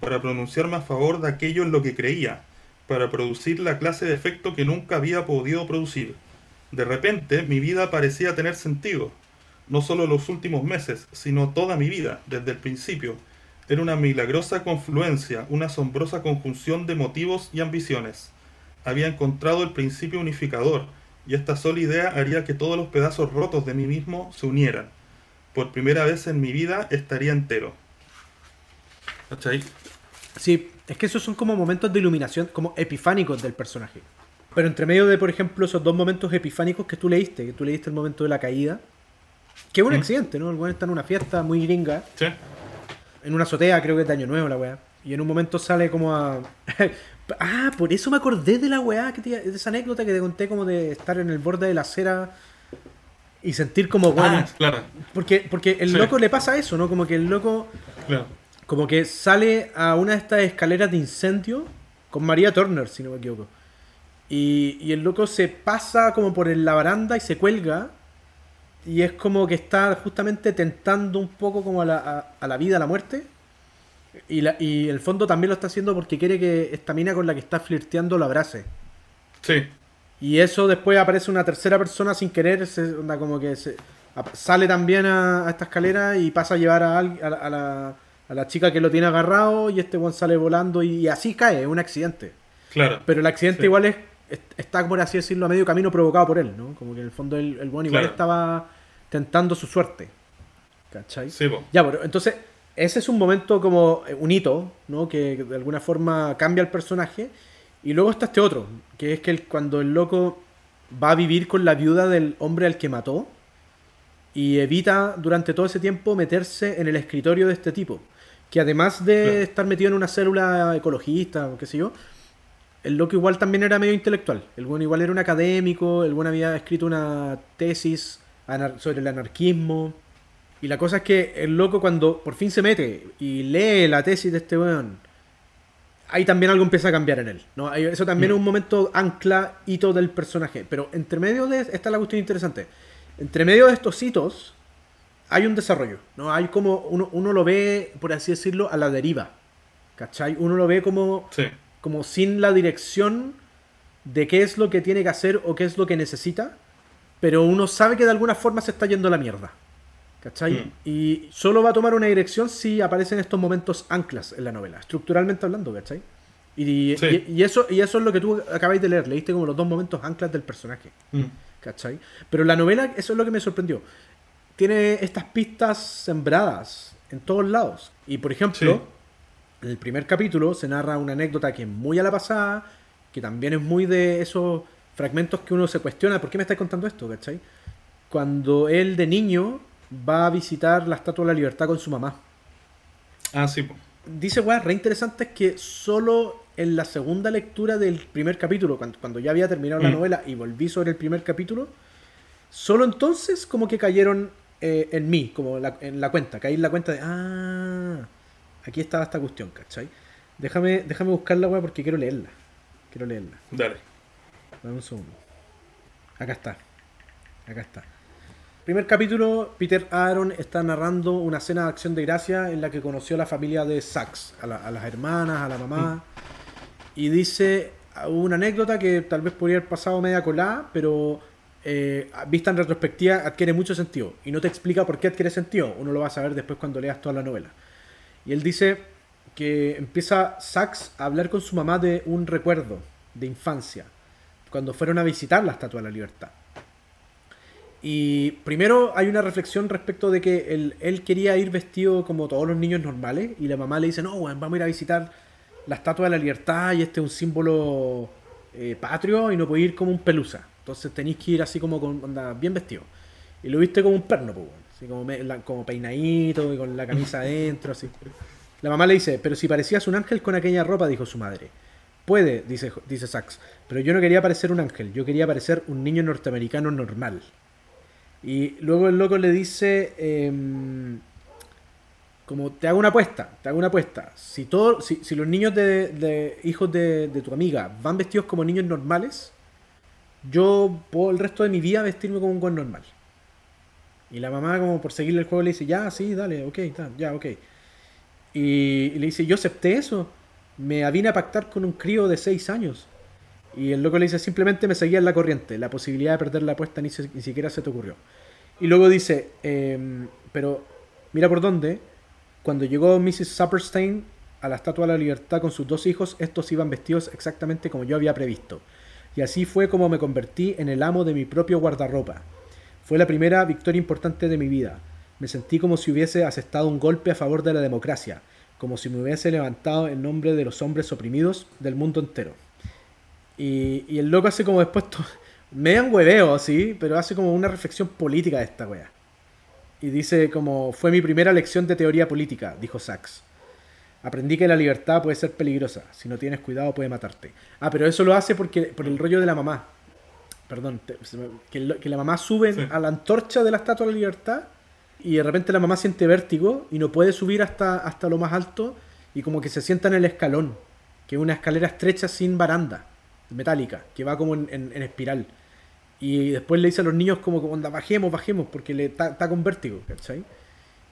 para pronunciarme a favor de aquello en lo que creía para producir la clase de efecto que nunca había podido producir. De repente mi vida parecía tener sentido. No solo los últimos meses, sino toda mi vida, desde el principio. Era una milagrosa confluencia, una asombrosa conjunción de motivos y ambiciones. Había encontrado el principio unificador, y esta sola idea haría que todos los pedazos rotos de mí mismo se unieran. Por primera vez en mi vida estaría entero. ¿Cachai? Sí, es que esos son como momentos de iluminación, como epifánicos del personaje. Pero entre medio de, por ejemplo, esos dos momentos epifánicos que tú leíste, que tú leíste el momento de la caída, que es un accidente, ¿no? El weón está en una fiesta muy gringa. Sí. En una azotea, creo que es de Año Nuevo la weá. Y en un momento sale como a. ah, por eso me acordé de la weá, que de esa anécdota que te conté como de estar en el borde de la acera y sentir como ah, claro. Porque, porque el loco le pasa eso, ¿no? Como que el loco. Claro como que sale a una de estas escaleras de incendio con María Turner, si no me equivoco. Y, el loco se pasa como por la baranda y se cuelga. Y es como que está justamente tentando un poco como a la, vida, a la muerte. Y, la, y el fondo también lo está haciendo porque quiere que esta mina con la que está flirteando lo abrace. Sí. Y eso después aparece una tercera persona sin querer, como que se, sale también a, esta escalera y pasa a llevar a, a la a la chica que lo tiene agarrado y este one sale volando y, así cae, es un accidente. Claro. Pero el accidente igual es, está, por así decirlo, a medio camino provocado por él, ¿no? Como que en el fondo el, el one igual estaba tentando su suerte. ¿Cachai? Sí, Ya, bueno, entonces ese es un momento como eh, un hito, ¿no? Que de alguna forma cambia el personaje. Y luego está este otro, que es que cuando el loco va a vivir con la viuda del hombre al que mató y evita durante todo ese tiempo meterse en el escritorio de este tipo. Que además de estar metido en una célula ecologista o qué sé yo, el loco igual también era medio intelectual. El bueno igual era un académico, el bueno había escrito una tesis sobre el anarquismo. Y la cosa es que el loco cuando por fin se mete y lee la tesis de este weón, ahí también algo empieza a cambiar en él. ¿no? Eso también es un momento ancla, hito del personaje. Pero entre medio de... Esta es la cuestión interesante. Entre medio de estos hitos hay un desarrollo. ¿no? Hay como... Uno, uno lo ve, por así decirlo, a la deriva. ¿Cachai? Uno lo ve como... Sí como sin la dirección de qué es lo que tiene que hacer o qué es lo que necesita, pero uno sabe que de alguna forma se está yendo a la mierda. ¿Cachai? Hmm. Y solo va a tomar una dirección si aparecen estos momentos anclas en la novela, estructuralmente hablando, ¿cachai? Y, eso, y eso es lo que tú acabáis de leer, leíste como los dos momentos anclas del personaje. Hmm. ¿Cachai? Pero la novela, eso es lo que me sorprendió. Tiene estas pistas sembradas en todos lados. Y por ejemplo, el primer capítulo se narra una anécdota que es muy a la pasada, que también es muy de esos fragmentos que uno se cuestiona, ¿por qué me estáis contando esto? ¿cachai? Cuando él de niño va a visitar la Estatua de la Libertad con su mamá. Ah, sí. Dice, weá, re interesante es que solo en la segunda lectura del primer capítulo, cuando, ya había terminado la mm. novela y volví sobre el primer capítulo, solo entonces como que cayeron eh, en mí, como en la cuenta, caí en la cuenta de, ah, Aquí estaba esta cuestión, ¿cachai? Déjame, déjame buscarla, weá, porque quiero leerla. Quiero leerla. Dale. Dame un segundo. Acá está. Acá está. Primer capítulo, Peter Aaron está narrando una cena de acción de gracia en la que conoció a la familia de Sachs, a, las hermanas, a la mamá. Mm. Y dice una anécdota que tal vez podría haber pasado media colada, pero eh, vista en retrospectiva adquiere mucho sentido. Y no te explica por qué adquiere sentido. Uno lo va a saber después cuando leas toda la novela. Y él dice que empieza Sachs a hablar con su mamá de un recuerdo de infancia, cuando fueron a visitar la Estatua de la Libertad. Y primero hay una reflexión respecto de que él, quería ir vestido como todos los niños normales y la mamá le dice, no, vamos a ir a visitar la Estatua de la Libertad y este es un símbolo eh, patrio y no puede ir como un pelusa. Entonces tenéis que ir así como con, bien vestido. Y lo viste como un perno, pues, Así como, como peinadito y con la camisa adentro, así. La mamá le dice, pero si parecías un ángel con aquella ropa, dijo su madre. Puede, dice, dice Sachs, pero yo no quería parecer un ángel, yo quería parecer un niño norteamericano normal. Y luego el loco le dice, em, como te hago una apuesta, te hago una apuesta. Si, todo, si, si los niños de, hijos de, de, tu amiga van vestidos como niños normales, yo puedo el resto de mi vida vestirme como un buen normal. Y la mamá, como por seguirle el juego, le dice, ya, sí, dale, ok, ya, ok. Y, le dice, yo acepté eso. Me vine a pactar con un crío de 6 años. Y el loco le dice, simplemente me seguía en la corriente. La posibilidad de perder la apuesta ni, siquiera se te ocurrió. Y luego dice, em, pero mira por dónde. Cuando llegó Mrs. Supperstein a la Estatua de la Libertad con sus dos hijos, estos iban vestidos exactamente como yo había previsto. Y así fue como me convertí en el amo de mi propio guardarropa. Fue la primera victoria importante de mi vida. Me sentí como si hubiese asestado un golpe a favor de la democracia, como si me hubiese levantado en nombre de los hombres oprimidos del mundo entero. Y, el loco hace como después, me dan hueveo, sí, pero hace como una reflexión política de esta wea. Y dice como, fue mi primera lección de teoría política, dijo Sachs. Aprendí que la libertad puede ser peligrosa, si no tienes cuidado puede matarte. Ah, pero eso lo hace porque, por el rollo de la mamá perdón, que, la mamá sube a la antorcha de la Estatua de la Libertad y de repente la mamá siente vértigo y no puede subir hasta, hasta lo más alto y como que se sienta en el escalón, que es una escalera estrecha sin baranda, metálica, que va como en, espiral. Y después le dice a los niños como, onda, bajemos, bajemos, porque le está con vértigo, ¿cachai?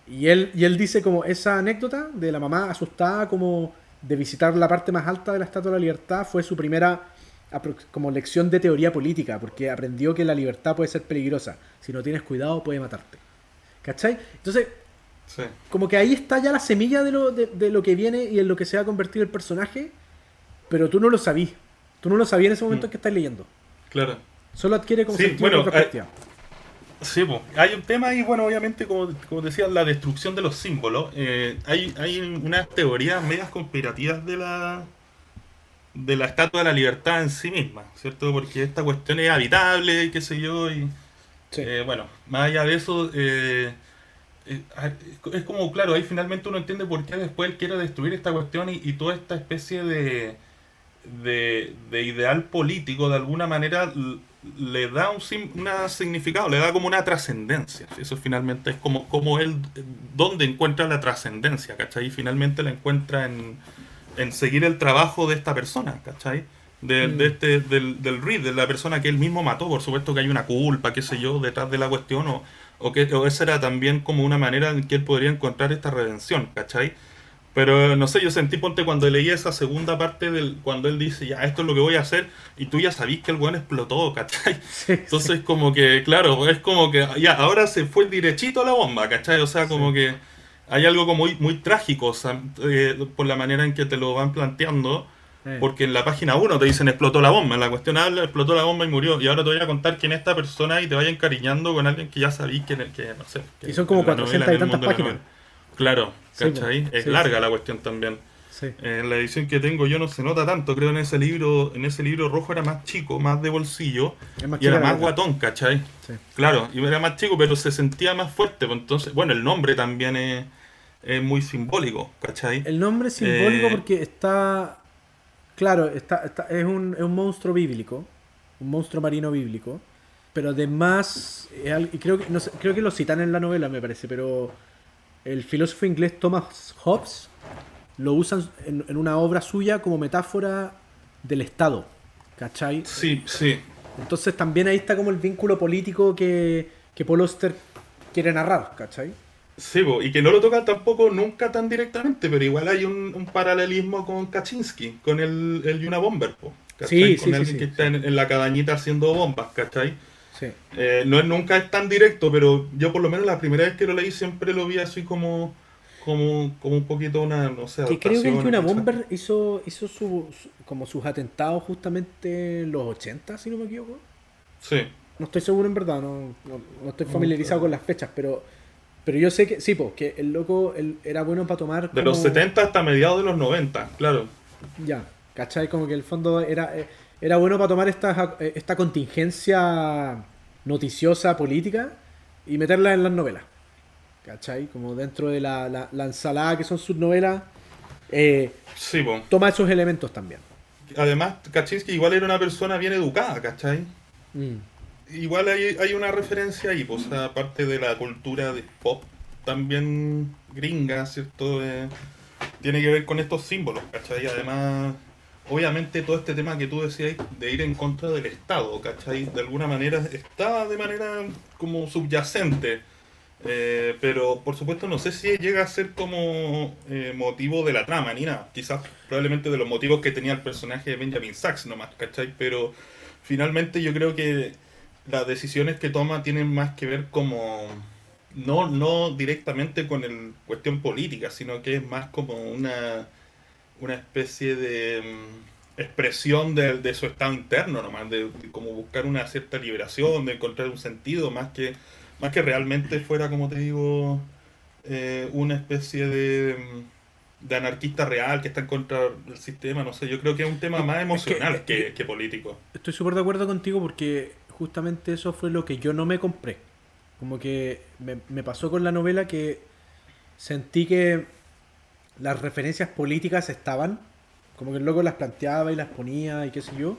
Y él, y él dice como esa anécdota de la mamá asustada como de visitar la parte más alta de la Estatua de la Libertad fue su primera como lección de teoría política, porque aprendió que la libertad puede ser peligrosa. Si no tienes cuidado, puede matarte. ¿Cachai? Entonces, como que ahí está ya la semilla de lo, de, lo que viene y en lo que se va a convertir el personaje, pero tú no lo sabías. Tú no lo sabías en ese momento mm. que estás leyendo. Claro. Solo adquiere como sí, bueno, hay, sí, hay un tema y bueno, obviamente, como, como decía, la destrucción de los símbolos. Eh, hay, hay unas teorías medias conspirativas de la de la estatua de la libertad en sí misma, ¿cierto? Porque esta cuestión es habitable, qué sé yo, y eh, bueno, más allá de eso, eh, eh, es como, claro, ahí finalmente uno entiende por qué después él quiere destruir esta cuestión y, toda esta especie de, de, ideal político, de alguna manera, le da un una significado, le da como una trascendencia. Eso finalmente es como, como él, donde encuentra la trascendencia, ¿cachai? Y finalmente la encuentra en, en seguir el trabajo de esta persona, ¿cachai? De, mm. este, del, del Reed, de la persona que él mismo mató. Por supuesto que hay una culpa, qué sé yo, detrás de la cuestión, o, o que o esa era también como una manera en que él podría encontrar esta redención, ¿cachai? Pero no sé, yo sentí, ponte, cuando leí esa segunda parte del cuando él dice, ya, esto es lo que voy a hacer, y tú ya sabís que el weón explotó, ¿cachai? Entonces, como que, claro, es como que, ya, ahora se fue derechito a la bomba, ¿cachai? O sea, como que hay algo como muy, muy trágico, eh, por la manera en que te lo van planteando. Porque en la página 1 te dicen explotó la bomba, en la cuestión habla explotó la bomba y murió. Y ahora te voy a contar quién es esta persona y te vaya encariñando con alguien que ya sabís que, que no sé. y son como 400 y tantas páginas. Claro, ¿cachai? es larga la cuestión también. En la edición que tengo yo no se nota tanto, creo en ese libro, en ese libro rojo era más chico, más de bolsillo, y era más guatón, ¿cachai? Claro, y era más chico, pero se sentía más fuerte, pues entonces, bueno, el nombre también es, es muy simbólico, ¿cachai? El nombre es simbólico eh, porque está Claro, está, es, un, es, un, monstruo bíblico, un monstruo marino bíblico, pero además, y creo que, creo que lo citan en la novela, me parece, pero el filósofo inglés Thomas Hobbes lo usan en, una obra suya como metáfora del Estado, ¿cachai? Sí, sí. Entonces también ahí está como el vínculo político que, que Paul Oster quiere narrar, ¿cachai? Sí, y que no lo tocan tampoco nunca tan directamente, pero igual hay un, paralelismo con Kaczynski, con el, el Yuna Bomber, po, sí, con alguien que está en, la cabañita haciendo bombas, ¿cachai? Eh, no es nunca es tan directo, pero yo por lo menos la primera vez que lo leí siempre lo vi así como como, como un poquito una, no sé, que creo que el Yuna Bomber hizo, hizo su, como sus atentados justamente en los 80, si no me equivoco. Sí. No estoy seguro en verdad, no, no estoy familiarizado con las fechas, pero pero yo sé que, sí, pues, que el loco era bueno para tomar. De los 70 hasta mediados de los 90, claro. Ya, ¿cachai? Como que el fondo era, eh, era bueno para tomar esta, eh, esta contingencia noticiosa política y meterla en las novelas. ¿cachai? Como dentro de la, la, ensalada que son sus novelas. Eh, sí, pues. Toma esos elementos también. Además, Kaczynski igual era una persona bien educada, ¿cachai? Mm igual hay, hay una referencia ahí, pues, aparte de la cultura de pop también gringa, ¿cierto? Eh, tiene que ver con estos símbolos, ¿cachai? Además, obviamente todo este tema que tú decías de ir en contra del Estado, ¿cachai? De alguna manera está de manera como subyacente. Eh, pero por supuesto no sé si llega a ser como eh, motivo de la trama ni nada. Quizás probablemente de los motivos que tenía el personaje de Benjamin Sachs nomás, ¿cachai? Pero finalmente yo creo que las decisiones que toma tienen más que ver como no, no directamente con el cuestión política, sino que es más como una, una especie de mm, expresión de, su estado interno nomás, de, como buscar una cierta liberación, de encontrar un sentido, más que, más que realmente fuera, como te digo, eh, una especie de, mm, de, anarquista real que está en contra del sistema, no sé, yo creo que es un tema más emocional que, que político. Estoy súper de acuerdo contigo porque justamente eso fue lo que yo no me compré. Como que me, pasó con la novela que sentí que las referencias políticas estaban, como que el loco las planteaba y las ponía y qué sé yo,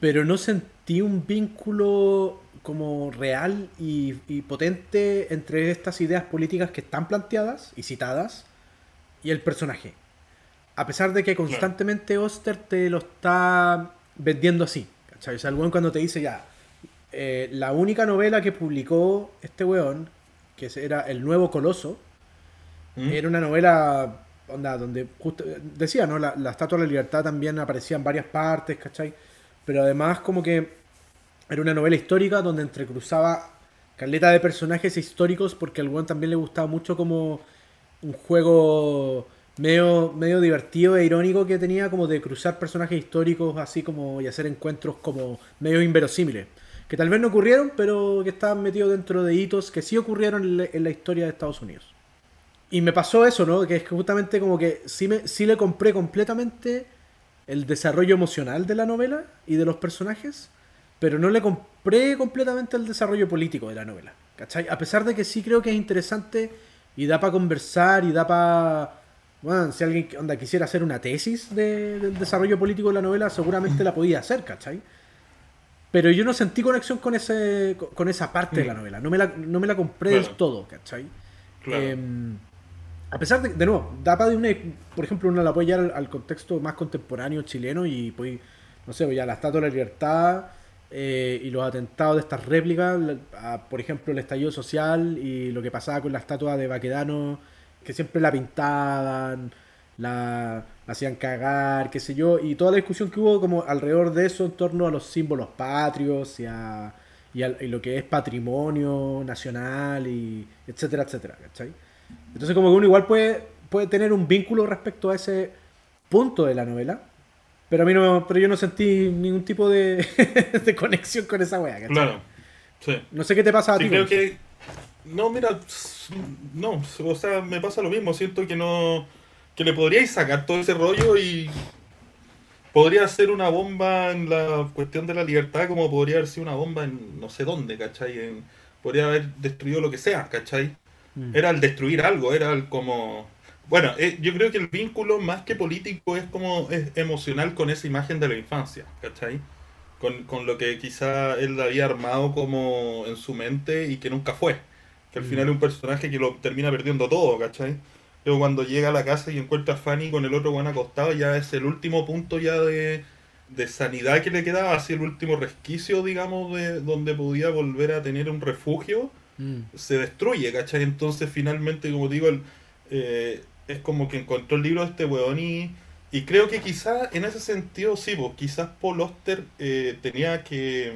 pero no sentí un vínculo como real y, potente entre estas ideas políticas que están planteadas y citadas y el personaje. A pesar de que constantemente Oster te lo está vendiendo así. ¿Sabes? El cuando te dice ya, eh, la única novela que publicó este weón, que era El Nuevo Coloso, ¿Mm? era una novela onda, donde justo, decía, ¿no? La, la, Estatua de la Libertad también aparecía en varias partes, ¿cachai? Pero además como que era una novela histórica donde entrecruzaba caleta de personajes históricos porque al weón también le gustaba mucho como un juego medio, medio divertido e irónico que tenía como de cruzar personajes históricos así como y hacer encuentros como medio inverosímiles. Que tal vez no ocurrieron, pero que estaban metidos dentro de hitos que sí ocurrieron en, la historia de Estados Unidos. Y me pasó eso, ¿no? Que es que justamente como que sí, me, sí le compré completamente el desarrollo emocional de la novela y de los personajes, pero no le compré completamente el desarrollo político de la novela. ¿Cachai? A pesar de que sí creo que es interesante y da para conversar y da para... Bueno, si alguien onda, quisiera hacer una tesis de, del desarrollo político de la novela, seguramente la podía hacer, ¿cachai? Pero yo no sentí conexión con ese con esa parte de la mm. novela. No me la, no me la compré del todo, ¿cachai? Em, a pesar de, de nuevo, da para de una, por ejemplo, uno la puede llevar al, contexto más contemporáneo chileno y pues, no sé, ya la Estatua de la Libertad eh, y los atentados de estas réplicas, por ejemplo, el estallido social y lo que pasaba con la estatua de Baquedano, que siempre la pintaban, la, hacían cagar, qué sé yo, y toda la discusión que hubo como alrededor de eso en torno a los símbolos patrios y a, y, lo que es patrimonio nacional y etcétera, etcétera, ¿cachai? Entonces como que uno igual puede, puede tener un vínculo respecto a ese punto de la novela, pero a mí no, pero yo no sentí ningún tipo de, de conexión con esa wea, ¿cachai? Claro, sí. No sé qué te pasa a ti. Creo que... No, mira, no, o sea, me pasa lo mismo, siento que no que le podríais sacar todo ese rollo y podría ser una bomba en la cuestión de la libertad como podría haber sido una bomba en no sé dónde, ¿cachai? podría haber destruido lo que sea, ¿cachai? Mm. Era el destruir algo, era el como... Bueno, eh, yo creo que el vínculo más que político es como es emocional con esa imagen de la infancia, ¿cachai? Con, con lo que quizá él había armado como en su mente y que nunca fue. Que al mm. final es un personaje que lo termina perdiendo todo, ¿cachai? Pero cuando llega a la casa y encuentra a Fanny con el otro buen acostado, ya es el último punto ya de, sanidad que le quedaba, así el último resquicio, digamos, de donde podía volver a tener un refugio, mm. se destruye, ¿cachai? Entonces finalmente, como digo, eh, es como que encontró el libro de este weón y, y creo que quizás en ese sentido, sí, pues quizás Paul Oster eh, tenía que...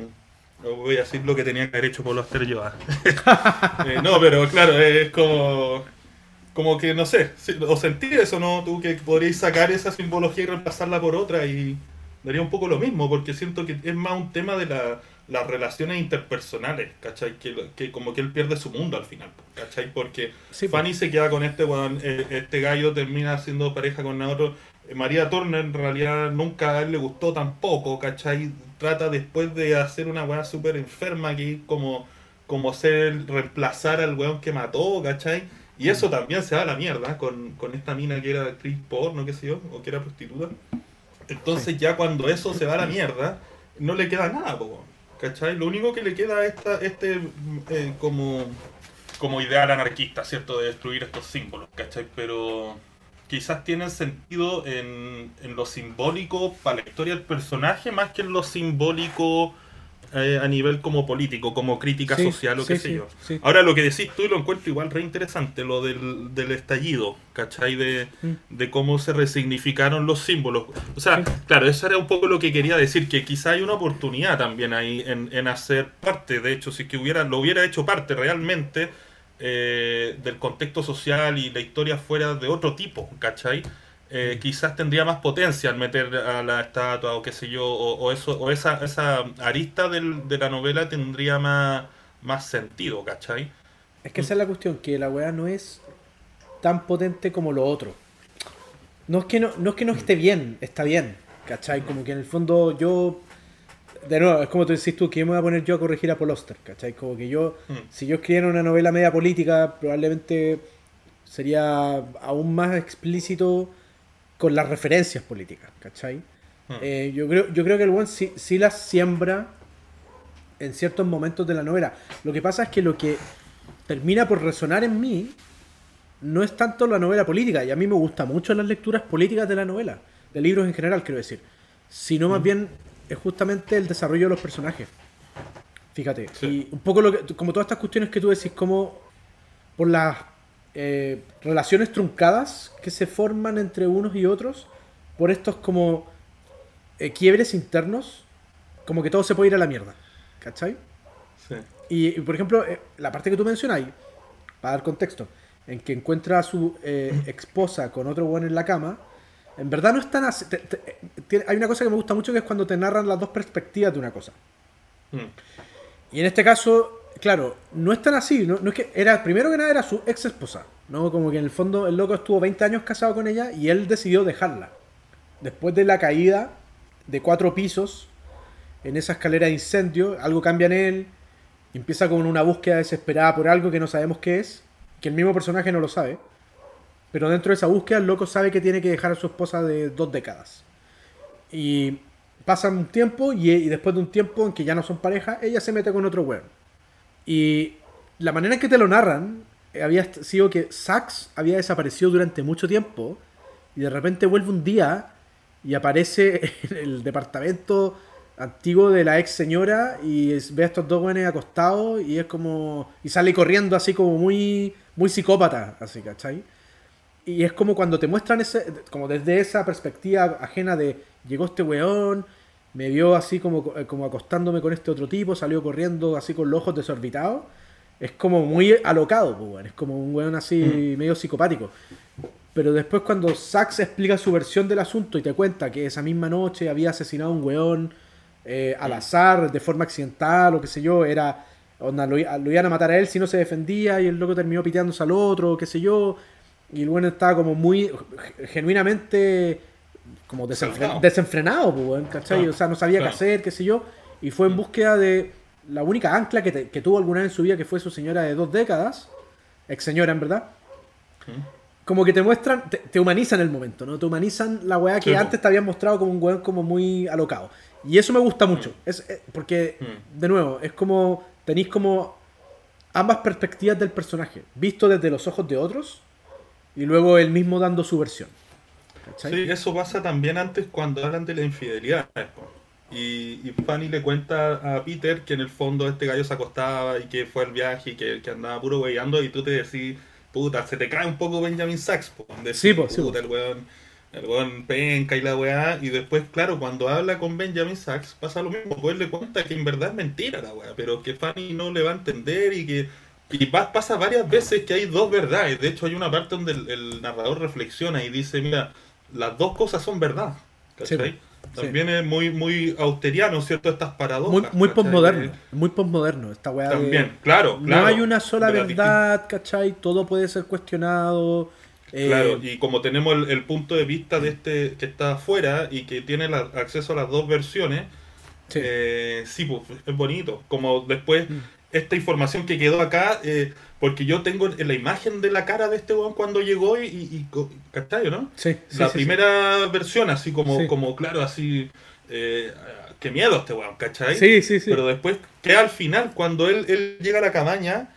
No voy a decir lo que tenía que haber hecho Paul Oster yo. ¿ah? Eh, no, pero claro, es como como que no sé, o sentir eso, ¿no? Tú que podríais sacar esa simbología y reemplazarla por otra y daría un poco lo mismo, porque siento que es más un tema de las relaciones interpersonales, ¿cachai? Que, que, como que él pierde su mundo al final, ¿cachai? Porque Fanny se queda con este eh, este gallo termina siendo pareja con otro. Eh, María Turner en realidad nunca a él le gustó tampoco, ¿cachai? Trata después de hacer una weá súper enferma aquí como, como hacer reemplazar al weón que mató, ¿cachai? Y eso también se va a la mierda con, esta mina que era actriz porno, qué sé yo, o que era prostituta. Entonces ya cuando eso se va a la mierda, no le queda nada, po, ¿cachai? Lo único que le queda es esta, este eh, como, como ideal anarquista, ¿cierto? De destruir estos símbolos, ¿cachai? Pero quizás tiene sentido en, en lo simbólico para la historia del personaje más que en lo simbólico eh, a nivel como político, como crítica social o qué sé yo. Ahora lo que decís tú y lo encuentro igual re interesante, lo del, del estallido, ¿cachai? De, mm. de, cómo se resignificaron los símbolos. O sea, claro, eso era un poco lo que quería decir, que quizá hay una oportunidad también ahí en, en hacer parte, de hecho, si que hubiera, lo hubiera hecho parte realmente eh, del contexto social y la historia fuera de otro tipo, ¿cachai? Eh, quizás tendría más potencia al meter a la estatua o qué sé yo, o, eso, o esa, esa arista del, de la novela tendría más, más sentido, ¿cachai? Es que esa es la cuestión, que la weá no es tan potente como lo otro. No es que no, no es que no esté bien, está bien, ¿cachai? Como que en el fondo yo de nuevo, es como tú decís tú, que me voy a poner yo a corregir a Paul Oster, ¿cachai? Como que yo, mm. si yo escribiera una novela media política, probablemente sería aún más explícito con las referencias políticas, ¿cachai? Hmm. Eh, yo, creo, yo creo que el buen sí, sí, las siembra en ciertos momentos de la novela. Lo que pasa es que lo que termina por resonar en mí no es tanto la novela política, y a mí me gustan mucho las lecturas políticas de la novela, de libros en general, quiero decir, sino más hmm. bien es justamente el desarrollo de los personajes. Fíjate, y un poco lo que, como todas estas cuestiones que tú decís, como por las eh, relaciones truncadas que se forman entre unos y otros por estos como eh, quiebres internos, como que todo se puede ir a la mierda. ¿Cachai? Sí. Y, por ejemplo, eh, la parte que tú mencionas, para dar contexto, en que encuentra a su esposa con otro bueno en la cama, en verdad no es tan así. hay una cosa que me gusta mucho que es cuando te narran las dos perspectivas de una cosa. Mm. Y en este caso, claro, no es tan así, no, es que era, primero que nada era su ex esposa, ¿no? Como que en el fondo el loco estuvo 20 años casado con ella y él decidió dejarla, después de la caída de cuatro pisos en esa escalera de incendio, algo cambia en él, y empieza con una búsqueda desesperada por algo que no sabemos qué es, que el mismo personaje no lo sabe. Pero dentro de esa búsqueda el loco sabe que tiene que dejar a su esposa de dos décadas. Y pasa un tiempo y, después de un tiempo en que ya no son pareja, ella se mete con otro weón. Y la manera en que te lo narran había sido que Sax había desaparecido durante mucho tiempo y de repente vuelve un día y aparece en el departamento antiguo de la ex señora y ve a estos dos buenos acostados y es como. y sale corriendo así como muy. muy psicópata, así, ¿cachai? Y es como cuando te muestran ese. como desde esa perspectiva ajena de llegó este weón, me vio así como, como acostándome con este otro tipo, salió corriendo así con los ojos desorbitados. Es como muy alocado, pues, es como un weón así mm. medio psicopático. Pero después cuando Sax explica su versión del asunto y te cuenta que esa misma noche había asesinado a un weón eh, al azar, de forma accidental o qué sé yo, era, onda, lo, iban a matar a él si no se defendía y el loco terminó piteándose al otro, qué sé yo, y el bueno estaba como muy, genuinamente, como desenfrenado, pues, ¿cachai? O sea, no sabía qué hacer, qué sé yo, y fue en mm. búsqueda de la única ancla que, tuvo alguna vez en su vida, que fue su señora de dos décadas, ex señora en verdad. Mm. Como que te muestran, te, humanizan el momento, ¿no? Te humanizan la weá que antes te habían mostrado como un weón como muy alocado. Y eso me gusta mucho. Mm. Es, eh, porque, de nuevo, es como. Tenéis como ambas perspectivas del personaje. Visto desde los ojos de otros. Y luego él mismo dando su versión. Sí, eso pasa también antes cuando hablan de la infidelidad. Y, y, Fanny le cuenta a Peter que en el fondo este gallo se acostaba y que fue el viaje y que, andaba puro weyando y tú te decís, puta, se te cae un poco Benjamin Sachs. sí, pues, sí, el weón el weón penca y la weá, y después, claro, cuando habla con Benjamin Sachs pasa lo mismo, pues él le cuenta que en verdad es mentira la weá, pero que Fanny no le va a entender y que y pasa varias veces que hay dos verdades. De hecho, hay una parte donde el, narrador reflexiona y dice, mira, las dos cosas son verdad. ¿cachai? También es muy, muy austeriano, ¿cierto? Estas paradojas. Muy, muy postmoderno, muy postmoderno esta weá. También, claro, claro. No hay una sola verdad, ¿cachai? Todo puede ser cuestionado. Claro, eh, y como tenemos el, punto de vista de este que está afuera y que tiene acceso a las dos versiones, sí, eh, pues es bonito. Como después, mm. Esta información que quedó acá, eh, porque yo tengo la imagen de la cara de este weón cuando llegó y, y, ¿no? Sí, La primera versión, así como, como claro, así. Eh, qué miedo este weón, ¿cachai? Sí, sí, sí. Pero después, que al final, cuando él, él llega a la cabaña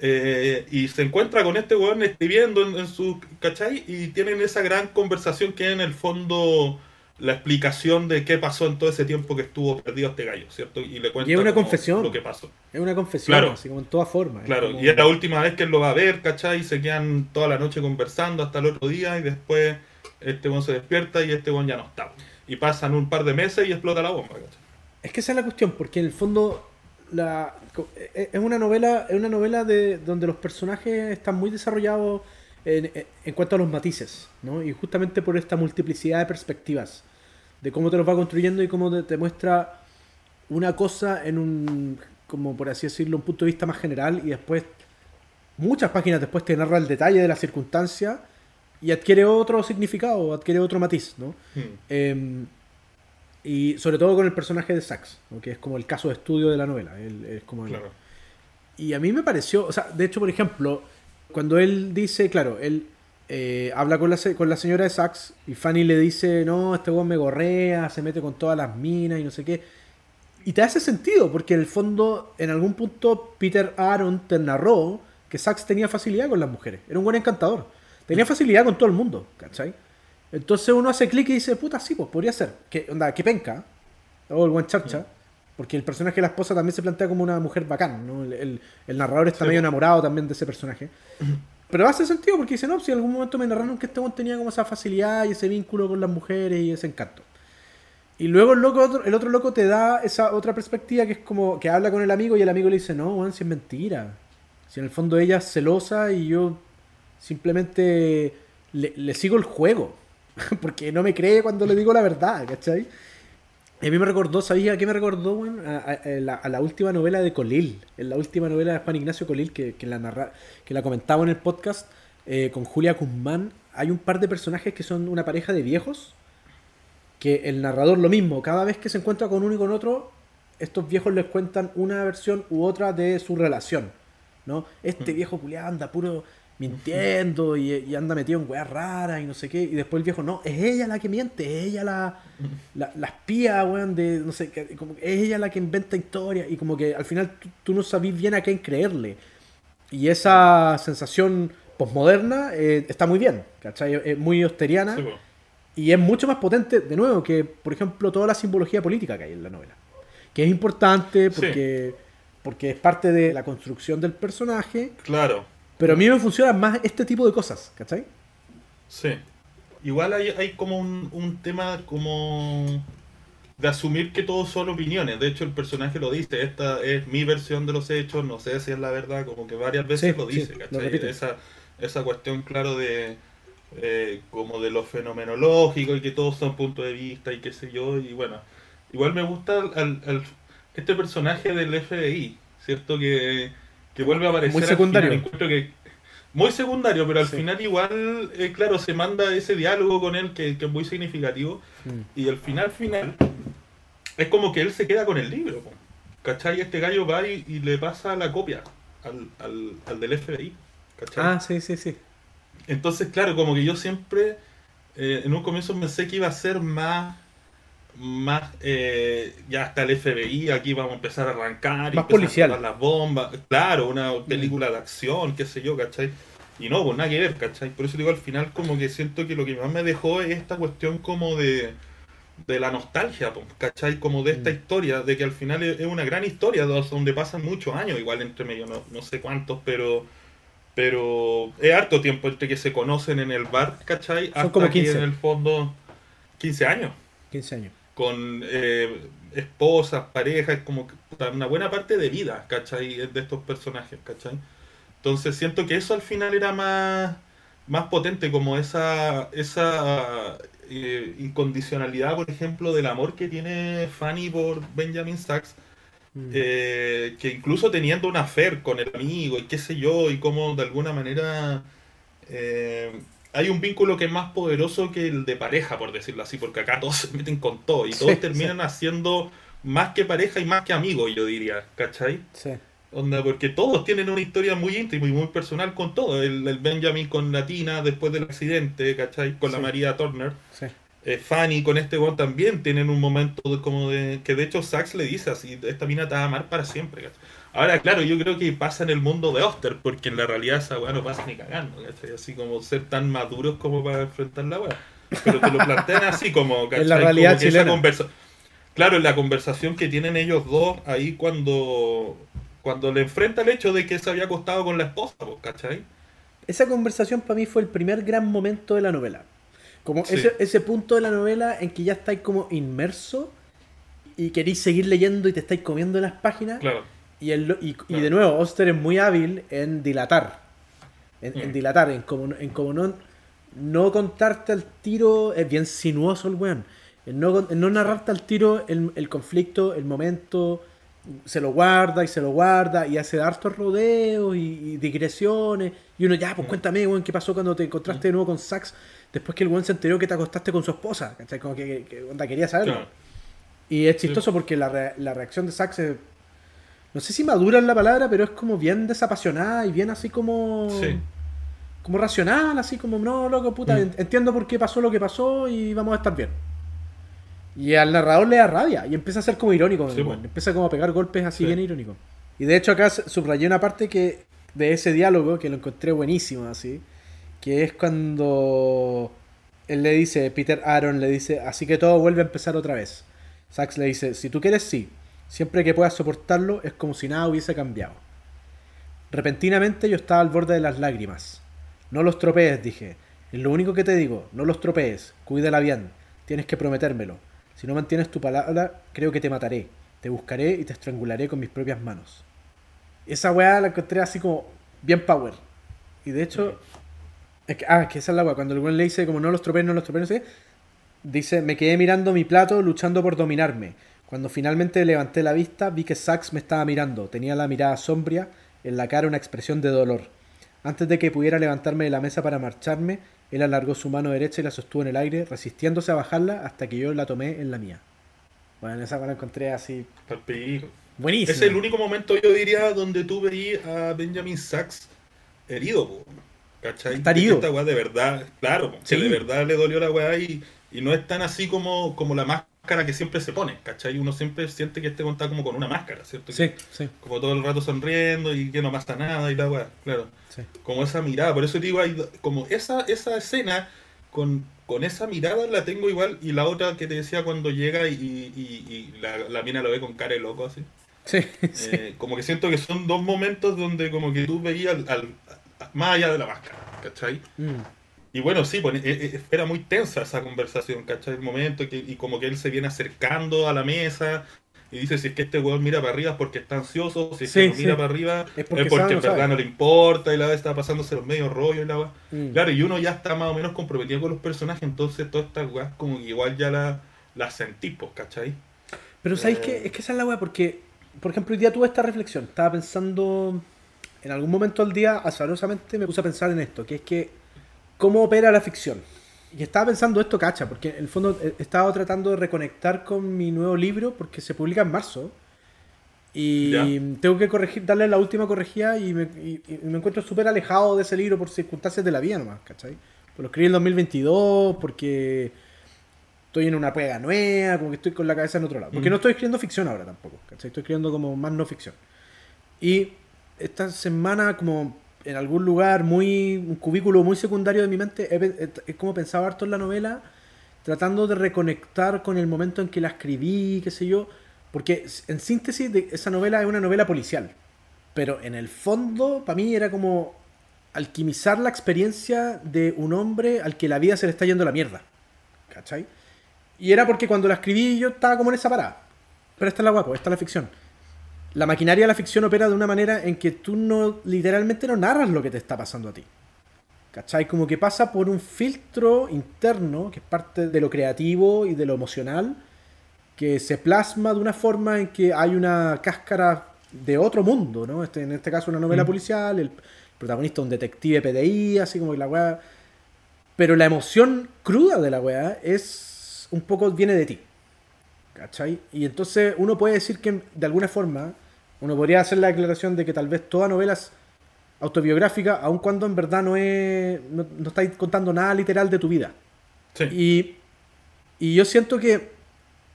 eh, y se encuentra con este weón escribiendo en, su. ¿cachai? Y tienen esa gran conversación que en el fondo la explicación de qué pasó en todo ese tiempo que estuvo perdido este gallo, ¿cierto? Y le cuenta es una confesión. lo que pasó. Es una confesión, así como en toda forma. Claro, y es la última vez que él lo va a ver, ¿cachai? Y se quedan toda la noche conversando hasta el otro día y después este weón se despierta y este weón ya no está. Y pasan un par de meses y explota la bomba, ¿cachai? Es que esa es la cuestión, porque en el fondo la, es una novela, es una novela de donde los personajes están muy desarrollados en, en, cuanto a los matices, ¿no? Y justamente por esta multiplicidad de perspectivas, de cómo te los va construyendo y cómo te, muestra una cosa en un, como por así decirlo, un punto de vista más general y después, muchas páginas después te narra el detalle de la circunstancia y adquiere otro significado, adquiere otro matiz, ¿no? Hmm. Em, y sobre todo con el personaje de Sax, que es como el caso de estudio de la novela. es como Y a mí me pareció, o sea, de hecho, por ejemplo, cuando él dice, claro, él eh, habla con la, con la señora de Sax y Fanny le dice, no, este weón me gorrea, se mete con todas las minas y no sé qué. Y te hace sentido, porque en el fondo, en algún punto, Peter Aaron te narró que Sax tenía facilidad con las mujeres. Era un buen encantador. Tenía facilidad con todo el mundo, ¿cachai? Entonces uno hace clic y dice, puta, sí, pues podría ser. Que, onda, que penca. O el buen charcha. Porque el personaje de la esposa también se plantea como una mujer bacán, ¿no? El, narrador está medio enamorado también de ese personaje. Pero hace sentido porque dice, no, si en algún momento me narraron que este tenía como esa facilidad y ese vínculo con las mujeres y ese encanto. Y luego el, loco, otro, el otro loco te da esa otra perspectiva que es como que habla con el amigo y el amigo le dice, no, Juan, si es mentira. Si en el fondo ella es celosa y yo simplemente le, le sigo el juego. porque no me cree cuando le digo la verdad, ¿cachai? A mí me recordó, ¿sabía qué me recordó, a, la, última novela de Colil, en la última novela de Juan Ignacio Colil, que, la, narra, que la comentaba en el podcast eh, con Julia Guzmán. Hay un par de personajes que son una pareja de viejos que el narrador lo mismo, cada vez que se encuentra con uno y con otro, estos viejos les cuentan una versión u otra de su relación. ¿no? Este viejo culiado anda puro mintiendo y, anda metido en weas raras y no sé qué. Y después el viejo, no, es ella la que miente, es ella la, la, espía, weón, de, no sé, como es ella la que inventa historias. Y como que al final tú, no sabís bien a quién creerle. Y esa sensación posmoderna eh, está muy bien, ¿cachai? Es muy osteriana. y es mucho más potente, de nuevo, que, por ejemplo, toda la simbología política que hay en la novela. Que es importante porque, porque es parte de la construcción del personaje. Claro pero a mí me funciona más este tipo de cosas, ¿cachai? Sí. Igual hay, hay como un, tema como de asumir que todos son opiniones. De hecho, el personaje lo dice, esta es mi versión de los hechos, no sé si es la verdad, como que varias veces lo dice, ¿cachai? esa, esa cuestión, claro, de eh, como de lo fenomenológico y que todos son puntos de vista y qué sé yo. Y bueno, igual me gusta este personaje del FBI, ¿cierto? Que que vuelve a aparecer. Muy secundario. que, muy secundario, pero al final igual, eh, claro, se manda ese diálogo con él que, es muy significativo. Mm. Y al final, final, es como que él se queda con el libro. ¿Cachai? Este gallo va y, le pasa la copia al, al, al, del FBI. ¿Cachai? Ah, sí, sí, sí. Entonces, claro, como que yo siempre, eh, en un comienzo pensé que iba a ser más más eh, ya hasta el FBI aquí vamos a empezar a arrancar más y policial. a las bombas claro una película de acción qué sé yo ¿cachai? y no pues nada que ver ¿cachai? por eso digo al final como que siento que lo que más me dejó es esta cuestión como de de la nostalgia, pues, ¿cachai? Como de esta mm. historia, de que al final es una gran historia donde pasan muchos años, igual entre medio, no, no sé cuántos, pero pero es harto tiempo entre que se conocen en el bar, ¿cachai? Hasta como 15. en el fondo 15 años. 15 años con eh, esposas, parejas, como una buena parte de vida, ¿cachai? De estos personajes, ¿cachai? Entonces siento que eso al final era más, más potente, como esa, esa eh, incondicionalidad, por ejemplo, del amor que tiene Fanny por Benjamin Sachs, mm. eh, que incluso teniendo una affair con el amigo y qué sé yo, y como de alguna manera hay un vínculo que es más poderoso que el de pareja, por decirlo así, porque acá todos se meten con todo y todos terminan haciendo más que pareja y más que amigos, yo diría, ¿cachai? Sí. Onda, porque todos tienen una historia muy íntima y muy personal con todo. El, Benjamin con Latina después del accidente, ¿cachai? Con la María Turner. Sí. Eh, Fanny con este one también tienen un momento como de. que de hecho Sax le dice así: esta mina te va a amar para siempre, ¿cachai? Ahora, claro, yo creo que pasa en el mundo de Oster, porque en la realidad esa weá no pasa ni cagando, ¿cachai? Así como ser tan maduros como para enfrentar la weá. Pero te lo plantean así como, ¿cachai? En la realidad chilena. Conversa... Claro, en la conversación que tienen ellos dos ahí cuando, cuando le enfrenta el hecho de que se había acostado con la esposa, ¿cachai? Esa conversación para mí fue el primer gran momento de la novela. Como ese, ese punto de la novela en que ya estáis como inmerso y queréis seguir leyendo y te estáis comiendo las páginas. Claro y, el, y, y, de nuevo, Oster es muy hábil en dilatar. En, mm. dilatar, en como, en como no, no contarte al tiro. Es bien sinuoso el weón. En no, en no narrarte al tiro el, el, conflicto, el momento. Se lo guarda y se lo guarda y hace hartos rodeos y, digresiones. Y uno, ya, pues mm. cuéntame, weón, qué pasó cuando te encontraste de nuevo con Sax después que el weón se enteró que te acostaste con su esposa. ¿Cachai? Como que, que, onda, quería saberlo. Y es chistoso porque la, la reacción de Sax es no sé si madura es la palabra, pero es como bien desapasionada y bien así como. Sí. Como racional, así como, no, loco, puta, mm. entiendo por qué pasó lo que pasó y vamos a estar bien. Y al narrador le da rabia y empieza a ser como irónico. empieza como a pegar golpes así bien irónicos. Y de hecho acá subrayé una parte que de ese diálogo que lo encontré buenísimo así, que es cuando él le dice, Peter Aaron le dice, así que todo vuelve a empezar otra vez. Sax le dice, si tú quieres sí, Siempre que puedas soportarlo es como si nada hubiese cambiado. Repentinamente yo estaba al borde de las lágrimas. No los tropees, dije. Es lo único que te digo, no los tropees, cuídala bien, tienes que prometérmelo. Si no mantienes tu palabra, creo que te mataré. Te buscaré y te estrangularé con mis propias manos. Esa weá la encontré así como bien power. Y de hecho, es ah, que esa es la weá. Cuando el weón le dice como no los tropees, no los tropees, no sé, dice, me quedé mirando mi plato luchando por dominarme. Cuando finalmente levanté la vista, vi que Sax me estaba mirando. Tenía la mirada sombria, en la cara una expresión de dolor. Antes de que pudiera levantarme de la mesa para marcharme, Él alargó su mano derecha y la sostuvo en el aire, resistiéndose a bajarla hasta que yo la tomé en la mía. Bueno, esa la encontré así. Buenísimo. Es el único momento, yo diría, donde tú veías a Benjamin Sachs herido, ¿cachai? Está herido. Esta weá de verdad, claro, que de verdad le dolió la weá y, y no es tan así como, como la máscara que siempre se pone, ¿cachai? Uno siempre siente que este está como con una máscara, ¿cierto? Sí, sí. Como todo el rato sonriendo y que no pasa nada y la weá, claro. Como esa mirada, por eso digo, hay, como esa, esa escena con, con esa mirada la tengo igual y la otra que te decía cuando llega y, y, la, la, mina lo ve con cara de loco así. Sí, eh, como que siento que son dos momentos donde como que tú veías al, más allá de la máscara, ¿cachai? Mm. Y bueno, sí, pues, e, e, era muy tensa esa conversación, ¿cachai? El momento que, y como que él se viene acercando a la mesa y dice si es que este weón mira para arriba es porque está ansioso, si es que no mira para arriba es porque, en verdad no le importa y la vez está pasándose los medios rollos y la mm. Claro, y uno ya está más o menos comprometido con los personajes, entonces todas estas weas como que igual ya la, las sentí, pues, ¿cachai? Pero ¿sabéis eh... que Es que esa es la wea porque, por ejemplo, hoy día tuve esta reflexión, estaba pensando, en algún momento del día, azarosamente me puse a pensar en esto, que es que, ¿cómo opera la ficción? Y estaba pensando esto, cacha, porque en el fondo he estado tratando de reconectar con mi nuevo libro, porque se publica en marzo. Y tengo que corregir, darle la última corregida y me, me encuentro súper alejado de ese libro por circunstancias de la vida nomás, ¿cachai? Pues lo escribí en 2022 porque estoy en una pega nueva, como que estoy con la cabeza en otro lado. Porque mm. no estoy escribiendo ficción ahora tampoco, ¿cachai? Estoy escribiendo como más no ficción. Y esta semana como en algún lugar muy un cubículo muy secundario de mi mente es como pensaba harto en la novela tratando de reconectar con el momento en que la escribí qué sé yo porque en síntesis de esa novela es una novela policial pero en el fondo para mí era como alquimizar la experiencia de un hombre al que la vida se le está yendo la mierda ¿cachai? y era porque cuando la escribí yo estaba como en esa parada pero esta es la guapo esta es la ficción la maquinaria de la ficción opera de una manera en que tú no literalmente no narras lo que te está pasando a ti. ¿Cachai? Como que pasa por un filtro interno, que es parte de lo creativo y de lo emocional, que se plasma de una forma en que hay una cáscara de otro mundo, ¿no? Este, en este caso una novela mm. policial, el protagonista un detective PDI, así como que la weá... Pero la emoción cruda de la weá es un poco viene de ti. ¿Cachai? Y entonces uno puede decir que de alguna forma, uno podría hacer la declaración de que tal vez toda novela es autobiográfica, aun cuando en verdad no es. no, estáis contando nada literal de tu vida. Y, y yo siento que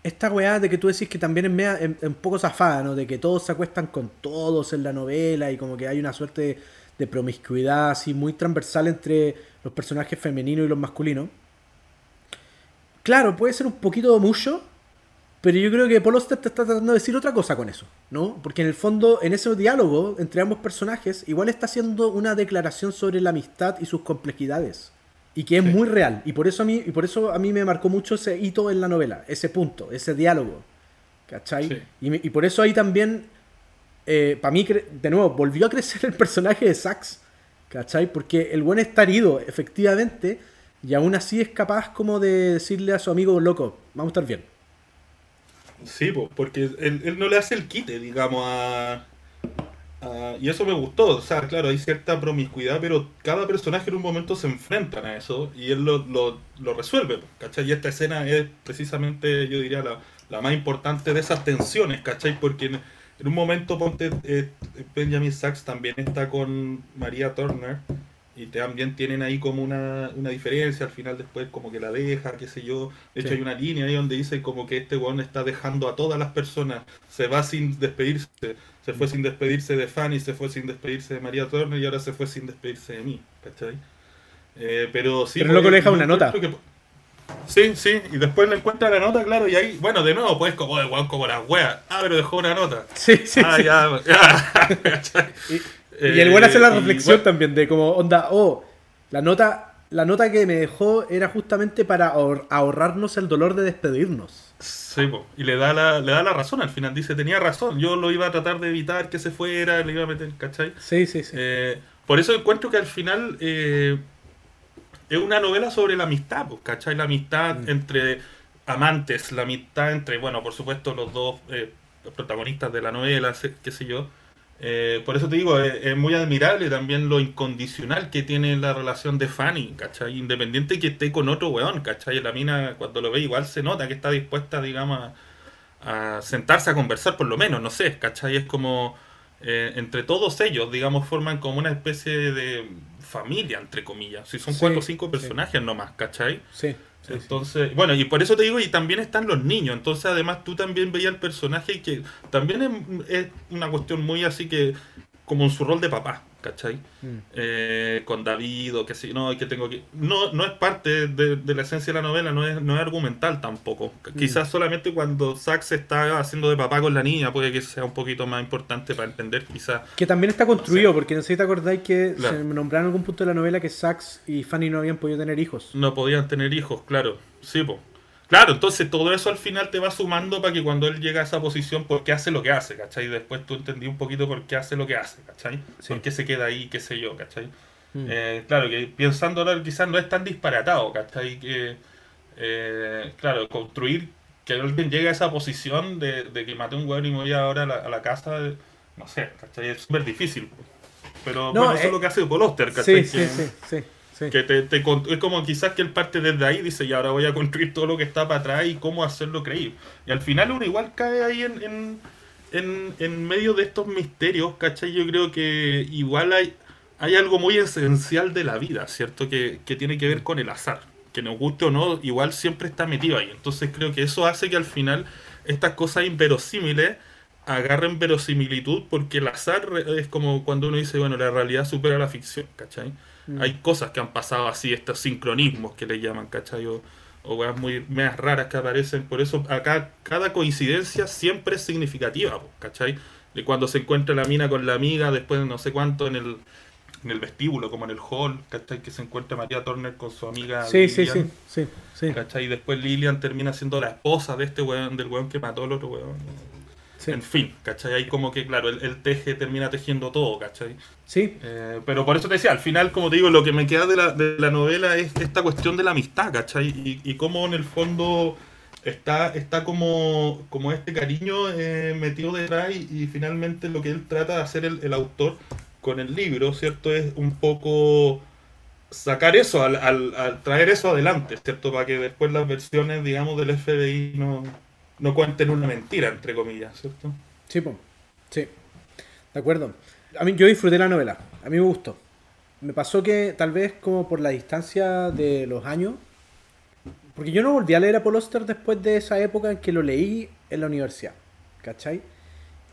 esta weá de que tú decís que también es un poco zafada, ¿no? De que todos se acuestan con todos en la novela y como que hay una suerte de promiscuidad así muy transversal entre los personajes femeninos y los masculinos. Claro, puede ser un poquito mucho, pero yo creo que Paul te está tratando de decir otra cosa con eso, ¿no? Porque en el fondo, en ese diálogo entre ambos personajes, igual está haciendo una declaración sobre la amistad y sus complejidades. Y que es muy real. Y por eso a mí, y por eso a mí me marcó mucho ese hito en la novela, ese punto, ese diálogo. ¿Cachai? Y, por eso ahí también, eh, para mí, de nuevo, volvió a crecer el personaje de Sax. ¿Cachai? Porque el buen está herido, efectivamente, y aún así es capaz como de decirle a su amigo, loco, vamos a estar bien. Sí, porque él, no le hace el quite, digamos, a, Y eso me gustó. O sea, claro, hay cierta promiscuidad, pero cada personaje en un momento se enfrentan a eso y él lo, lo, resuelve, ¿cachai? Y esta escena es precisamente, yo diría, la, la más importante de esas tensiones, ¿cachai? Porque en, un momento, ponte, eh, Benjamin Sachs también está con María Turner y también tienen ahí como una, una, diferencia, al final después como que la deja, qué sé yo. De hecho hay una línea ahí donde dice como que este weón está dejando a todas las personas, se va sin despedirse, se fue sin despedirse de Fanny, se fue sin despedirse de María Turner y ahora se fue sin despedirse de mí, ¿cachai? Eh, pero sí... Pero luego le deja una nota. sí, sí, y después le encuentra la nota, claro, y ahí, bueno, de nuevo, pues como de como las weas. Ah, pero dejó una nota. Sí, sí. Ah, ya, ya. y el buen hace la eh, reflexión también de como, onda, oh, la nota, la nota que me dejó era justamente para ahorrarnos el dolor de despedirnos. Sí, y le da, la, le da la razón al final. Dice, tenía razón, yo lo iba a tratar de evitar que se fuera, le iba a meter, ¿cachai? Sí, sí, sí. Eh, por eso encuentro que al final eh, es una novela sobre la amistad, ¿cachai? La amistad mm. entre amantes, la amistad entre, bueno, por supuesto, los dos protagonistas de la novela, qué sé yo. Eh, por eso te digo, es, muy admirable también lo incondicional que tiene la relación de Fanny, ¿cachai? Independiente que esté con otro weón, ¿cachai? La mina cuando lo ve igual se nota que está dispuesta, digamos, a, sentarse a conversar por lo menos, no sé, ¿cachai? Es como, eh, entre todos ellos, digamos, forman como una especie de familia, entre comillas. Si son cuatro o cinco personajes nomás, ¿cachai? Sí. Entonces, bueno, y por eso te digo, y también están los niños. Entonces, además, tú también veías el personaje que también es, una cuestión muy así que, como en su rol de papá, ¿cachai? Mm. Eh, con David o que si no, que tengo que... No, no es parte de, la esencia de la novela, no es, no es argumental tampoco. Mm. Quizás solamente cuando Sax está haciendo de papá con la niña puede que sea un poquito más importante para entender quizás... Que también está construido, porque no sé si te acordáis que se nombraron en algún punto de la novela que Sax y Fanny no habían podido tener hijos. No podían tener hijos, claro. Sí, pues. Claro, entonces todo eso al final te va sumando para que cuando él llega a esa posición, ¿por qué hace lo que hace? ¿Cachai? Y después tú entendí un poquito por qué hace lo que hace, ¿cachai? ¿Por qué se queda ahí, qué sé yo, ¿cachai? Mm. Eh, claro, que pensando ahora quizás no es tan disparatado, ¿cachai? Que, eh, claro, construir que alguien llegue a esa posición de, que mate un huevo y me voy ahora a la, casa, no sé, ¿cachai? Es súper difícil. Pero no, eso es lo que hace Poloster, ¿cachai? Sí, sí, sí. Que te, te, es como quizás que él parte desde ahí dice, y ahora voy a construir todo lo que está para atrás y cómo hacerlo creíble. Y al final uno igual cae ahí en, en, en, medio de estos misterios, ¿cachai? Yo creo que igual hay, hay algo muy esencial de la vida, ¿cierto? Que, que tiene que ver con el azar. Que nos guste o no, igual siempre está metido ahí. Entonces creo que eso hace que al final estas cosas inverosímiles agarren verosimilitud porque el azar es como cuando uno dice, bueno, la realidad supera la ficción, ¿cachai? Mm. Hay cosas que han pasado así, estos sincronismos que le llaman, ¿cachai? O, o muy más raras que aparecen. Por eso acá cada coincidencia siempre es significativa, ¿cachai? De cuando se encuentra la mina con la amiga, después de no sé cuánto en el, en el vestíbulo, como en el hall, ¿cachai? Que se encuentra María Turner con su amiga. Sí, sí, sí, sí, sí. ¿cachai? Y después Lilian termina siendo la esposa de este weón, del weón que mató al otro weón. En fin, ¿cachai? Ahí como que, claro, el, teje termina tejiendo todo, ¿cachai? Sí. Eh, pero por eso te decía, al final, como te digo, lo que me queda de la, de la novela es esta cuestión de la amistad, ¿cachai? Y, y cómo en el fondo está, está como, como este cariño eh, metido detrás y, y, finalmente lo que él trata de hacer el, el, autor con el libro, ¿cierto? Es un poco sacar eso, al, al, al traer eso adelante, ¿cierto? Para que después las versiones, digamos, del FBI no no cuenten una mentira, entre comillas, ¿cierto? Sí. Sí. De acuerdo. A mí yo disfruté la novela. A mí me gustó. Me pasó que tal vez como por la distancia de los años, porque yo no volví a leer a Paul después de esa época en que lo leí en la universidad, ¿cachai?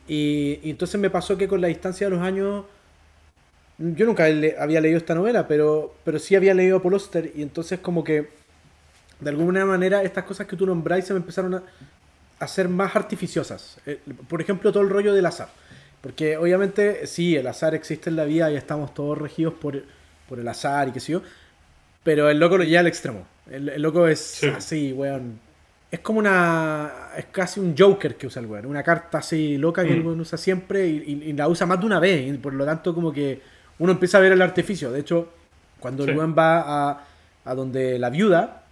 Y, entonces me pasó que con la distancia de los años, yo nunca había leído esta novela, pero, pero sí había leído a y entonces como que de alguna manera estas cosas que tú nombráis se me empezaron a, a ser más artificiosas. Eh, por ejemplo, todo el rollo del azar. Porque obviamente sí, el azar existe en la vida y estamos todos regidos por, por el azar y qué sé yo. Pero el loco lo lleva al extremo. El, loco es así, weón. Es como una. Es casi un Joker que usa el weón. Una carta así loca que el mm. weón usa siempre y, la usa más de una vez. Y por lo tanto, como que uno empieza a ver el artificio. De hecho, cuando el weón va a, a donde la viuda,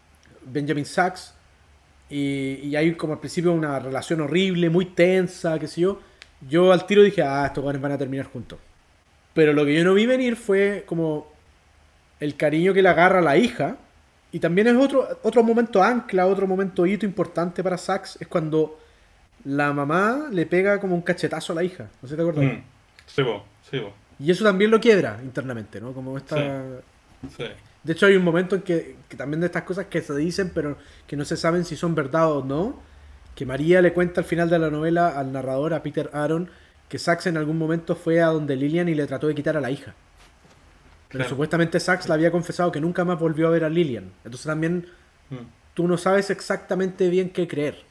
Benjamin Sachs, y, hay como al principio una relación horrible, muy tensa, qué sé yo. Yo al tiro dije, ah, estos jóvenes van a terminar juntos. Pero lo que yo no vi venir fue como el cariño que le agarra a la hija. Y también es otro, otro momento ancla, otro momento hito importante para Sax, es cuando la mamá le pega como un cachetazo a la hija. No sé si te acuerdas. Mm. Sí, vos, sí, vos. Y eso también lo quiebra internamente, ¿no? Como esta... Sí. De hecho, hay un momento en que, también de estas cosas que se dicen, pero que no se saben si son verdad o no, que María le cuenta al final de la novela al narrador, a Peter Aaron, que Sax en algún momento fue a donde Lillian y le trató de quitar a la hija. Pero supuestamente Sax le había confesado que nunca más volvió a ver a Lillian. Entonces también mm. tú no sabes exactamente bien qué creer.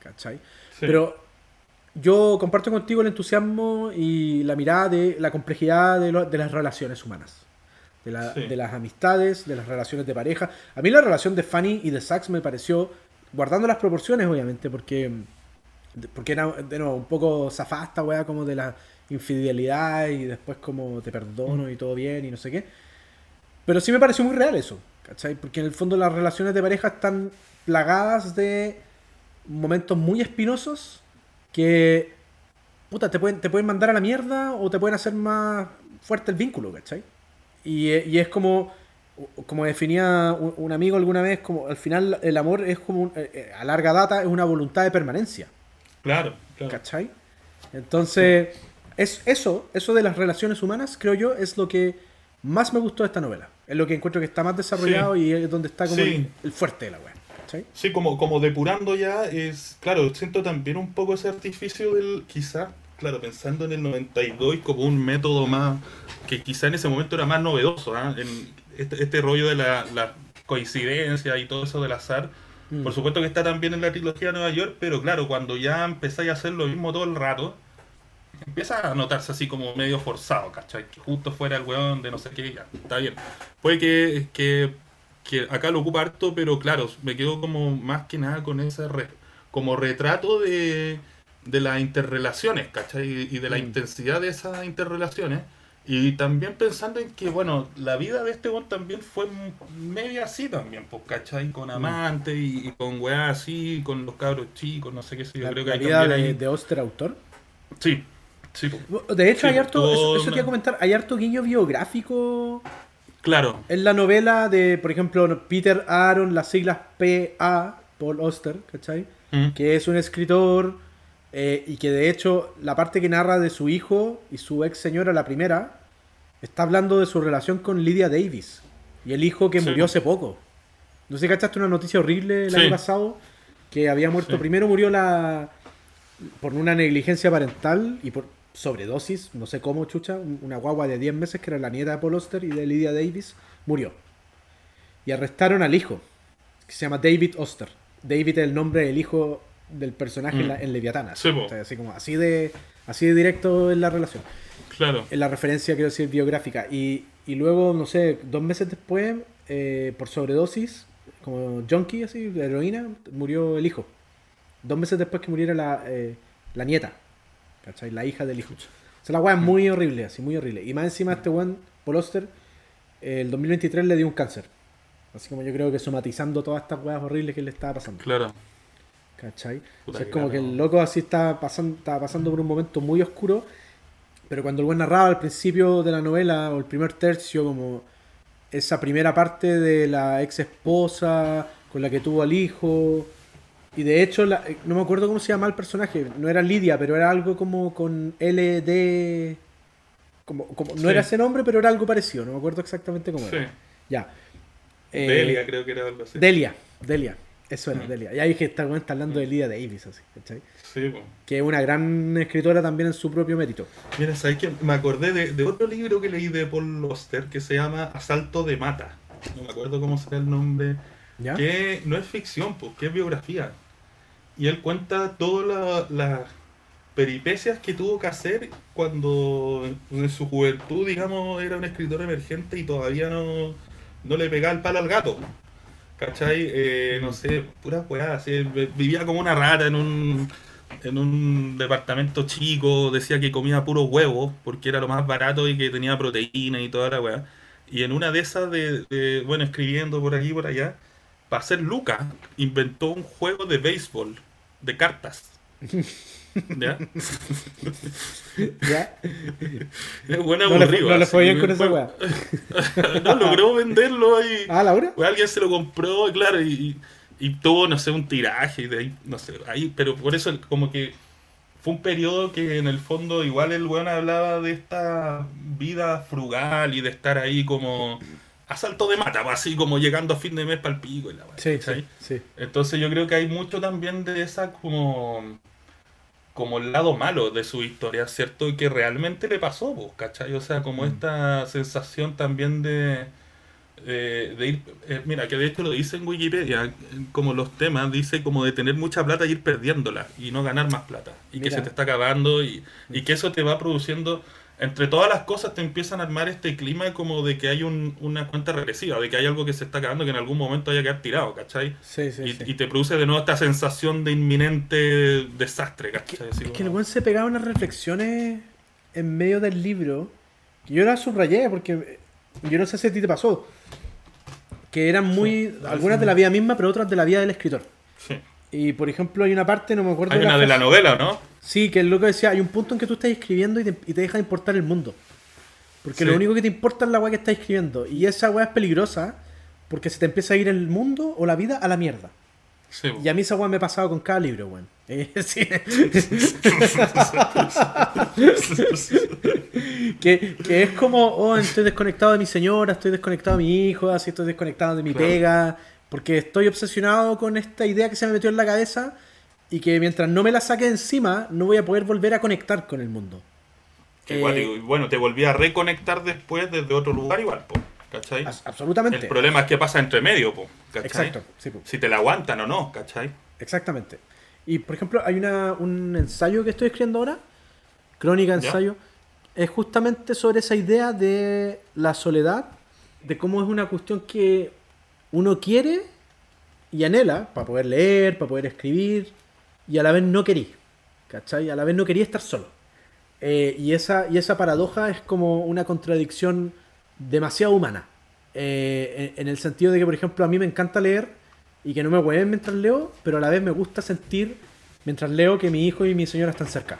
¿Cachai? Pero yo comparto contigo el entusiasmo y la mirada de la complejidad de las relaciones humanas de, las amistades, de las relaciones de pareja. A mí la relación de Fanny y de Sax me pareció, guardando las proporciones obviamente, porque, porque era de nuevo, un poco zafasta, weá, como de la infidelidad y después como te perdono mm. y todo bien y no sé qué. Pero sí me pareció muy real eso, ¿cachai? Porque en el fondo las relaciones de pareja están plagadas de momentos muy espinosos que puta, te pueden, te pueden mandar a la mierda o te pueden hacer más fuerte el vínculo, ¿cachai? Y, y es como, como definía un, un amigo alguna vez, como al final el amor es como, un- eh, eh, a larga data, es una voluntad de permanencia, Claro, claro. ¿cachai? Entonces, es eso, eso de las relaciones humanas, creo yo, es lo que más me gustó de esta novela. Es lo que encuentro que está más desarrollado y es donde está como Sí. el, el fuerte de la ¿cachai? Sí, como, como depurando ya es, claro, siento también un poco ese artificio del, quizá, claro, pensando en el 92 como un método más, que quizá en ese momento era más novedoso, ¿ah? en este, este rollo de la, la coincidencia y todo eso del azar. Mm. Por supuesto que está también en la trilogía de Nueva York, pero claro, cuando ya empezáis a hacer lo mismo todo el rato, empieza a notarse así como medio forzado, ¿cachai? Que justo fuera el weón de no sé qué, ya, está bien. Puede que, que, que acá lo ocupa harto, pero claro, me quedo como más que nada con ese re- como retrato de, de las interrelaciones, ¿cachai? Y de la Mm. intensidad de esas interrelaciones. Y también pensando en que, bueno, la vida de este weón también fue media así también, pues, ¿cachai? Con amantes y, y con weá así, con los cabros chicos, no sé qué sé yo. La, creo que la hay vida de, ahí- de Oster, autor. Sí, sí, po. De hecho, Sí, hay harto, eso, todo eso te iba a una- comentar, hay harto guiño biográfico claro. en la novela de, por ejemplo, Peter Aaron, las siglas PA, Paul Oster, ¿cachai? Mm. Que es un escritor eh, y que de hecho la parte que narra de su hijo y su ex señora, la primera, está hablando de su relación con Lydia Davis y el hijo que Sí. murió hace poco. No sé cachaste una noticia horrible el Sí. año pasado que había muerto. Sí. Primero murió la por una negligencia parental y por sobredosis, no sé cómo, chucha, un- una guagua de 10 meses que era la nieta de Paul Oster y de Lydia Davis, murió. Y arrestaron al hijo, que se llama David Oster. David es el nombre del hijo del personaje en, Mm. la- en Leviatana. Sí, po. O sea, así como así de así de directo en la relación. Claro. En la referencia, quiero decir, biográfica. Y, y luego, no sé, dos meses después, eh, por sobredosis, como junkie, así, de heroína, murió el hijo. Dos meses después que muriera la, eh, la nieta. ¿Cachai? La hija del hijo. O sea, la weá es muy horrible, así, muy horrible. Y más encima este weón, Paul Oster, el 2023 le dio un cáncer. Así como yo creo que somatizando todas estas weas horribles que le estaba pasando. Claro. ¿Cachai? O sea, es como que el loco así está pasando, está pasando por un momento muy oscuro. Pero cuando el buen narraba al principio de la novela, o el primer tercio, como esa primera parte de la ex esposa con la que tuvo al hijo. Y de hecho, la- eh, no me acuerdo cómo se llama el personaje. No era Lidia, pero era algo como con LD. Como, como, no Sí. era ese nombre, pero era algo parecido. No me acuerdo exactamente cómo Sí. era. Ya. Eh, Delia creo que era algo así. Delia, Delia. Eso era, Mm. Delia. Y ahí que está, está hablando de Lydia Davis, así, ¿cachai? Sí, po. Que es una gran escritora también en su propio mérito. Mira, ¿sabes qué? Me acordé de, de otro libro que leí de Paul Oster que se llama Asalto de Mata. No me acuerdo cómo será el nombre. ¿Ya? Que no es ficción, pues, que es biografía. Y él cuenta todas la- las peripecias que tuvo que hacer cuando en su juventud, digamos, era un escritor emergente y todavía no, no le pegaba el palo al gato. ¿Cachai? Eh, no sé, pura weá, así, vi- vivía como una rata en un, en un departamento chico, decía que comía puro huevo porque era lo más barato y que tenía proteína y toda la weá. Y en una de esas, de, bueno, escribiendo por aquí y por allá, para hacer Lucas, inventó un juego de béisbol, de cartas. ¿Ya? ¿Ya? Es le, aburrido. no le fue bien con esa weá. no logró venderlo ahí. Ah, Laura. Pues alguien se lo compró, claro, y, y tuvo, no sé, un tiraje, y de ahí, no sé, ahí, pero por eso como que fue un periodo que en el fondo igual el weón hablaba de esta vida frugal y de estar ahí como a salto de mata, pues, así como llegando a fin de mes para el pico y la weá, Sí, ¿cachai? sí, sí. Entonces yo creo que hay mucho también de esa como como el lado malo de su historia, ¿cierto? Y que realmente le pasó, pues, ¿cachai? O sea, como Mm. esta sensación también de, eh, de ir, eh, mira, que de hecho lo dice en Wikipedia, como los temas, dice como de tener mucha plata y ir perdiéndola y no ganar más plata. Y que se te está acabando y, y que eso te va produciendo, entre todas las cosas te empiezan a armar este clima como de que hay un- una cuenta regresiva, de que hay algo que se está acabando que en algún momento haya que quedar tirado, ¿cachai? Sí, sí, y, sí. y te produce de nuevo esta sensación de inminente desastre, ¿cachai? Es que el como- buen se pegaba unas reflexiones en medio del libro que yo las subrayé porque yo no sé si a ti te pasó. Que eran muy. Algunas de la vida misma, pero otras de la vida del escritor. Sí. Y por ejemplo, hay una parte, no me acuerdo. Hay una de la novela, ¿no? Sí, que el loco decía, hay un punto en que tú estás escribiendo y te, y te deja de importar el mundo. Porque Sí. lo único que te importa es la weá que estás escribiendo. Y esa weá es peligrosa porque se te empieza a ir el mundo o la vida a la mierda. Sí. Y a mí esa weá me ha pasado con cada libro, weón. Eh, sí. que, que es como, oh, estoy desconectado de mi señora, estoy desconectado de mi hijo, así estoy desconectado de mi Claro. pega, porque estoy obsesionado con esta idea que se me metió en la cabeza y que mientras no me la saque encima, no voy a poder volver a conectar con el mundo. Que igual, Eh, y bueno, te volví a reconectar después desde otro lugar igual, po, ¿cachai? Absolutamente. El problema es que pasa entre medio, po, ¿cachai? Exacto, sí, po. Si te la aguantan o no, ¿cachai? Exactamente. Y por ejemplo, hay una, un ensayo que estoy escribiendo ahora, crónica, ¿Ya? ensayo, es justamente sobre esa idea de la soledad, de cómo es una cuestión que uno quiere y anhela para poder leer, para poder escribir, y a la vez no querí, ¿cachai? A la vez no quería estar solo. Eh, y, esa, y esa paradoja es como una contradicción demasiado humana. Eh, en, el sentido de que, por ejemplo, a mí me encanta leer y que no me hueven mientras leo, pero a la vez me gusta sentir mientras leo que mi hijo y mi señora están cerca.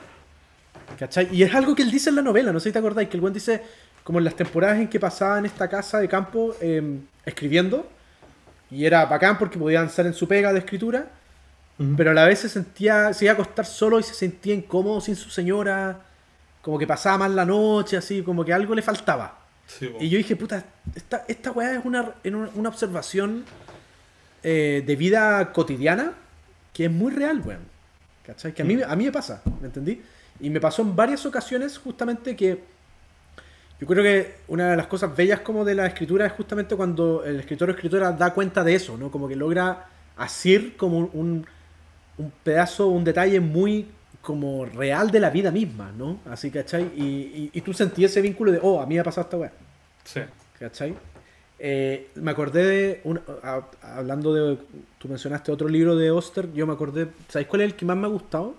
¿Cachai? Y es algo que él dice en la novela, no sé si te acordáis, que el buen dice, como en las temporadas en que pasaba en esta casa de campo eh, escribiendo, y era bacán porque podían estar en su pega de escritura, pero a la vez se sentía, se iba a acostar solo y se sentía incómodo sin su señora, como que pasaba mal la noche, así, como que algo le faltaba. Sí. Y yo dije, puta, esta, esta weá es una, una, una observación eh, de vida cotidiana que es muy real, weón. ¿Cachai? Que a mí, a mí me pasa, ¿me entendí? Y me pasó en varias ocasiones justamente que yo creo que una de las cosas bellas como de la escritura es justamente cuando el escritor o escritora da cuenta de eso, ¿no? Como que logra asir como un, un, pedazo, un detalle muy como real de la vida misma, ¿no? Así, ¿cachai? Y, y, y tú sentías ese vínculo de, oh, a mí me ha pasado esta weá. Sí. ¿Cachai? Eh, me acordé de, un- a- hablando de, tú mencionaste otro libro de Oster, yo me acordé, ¿sabéis cuál es el que más me ha gustado?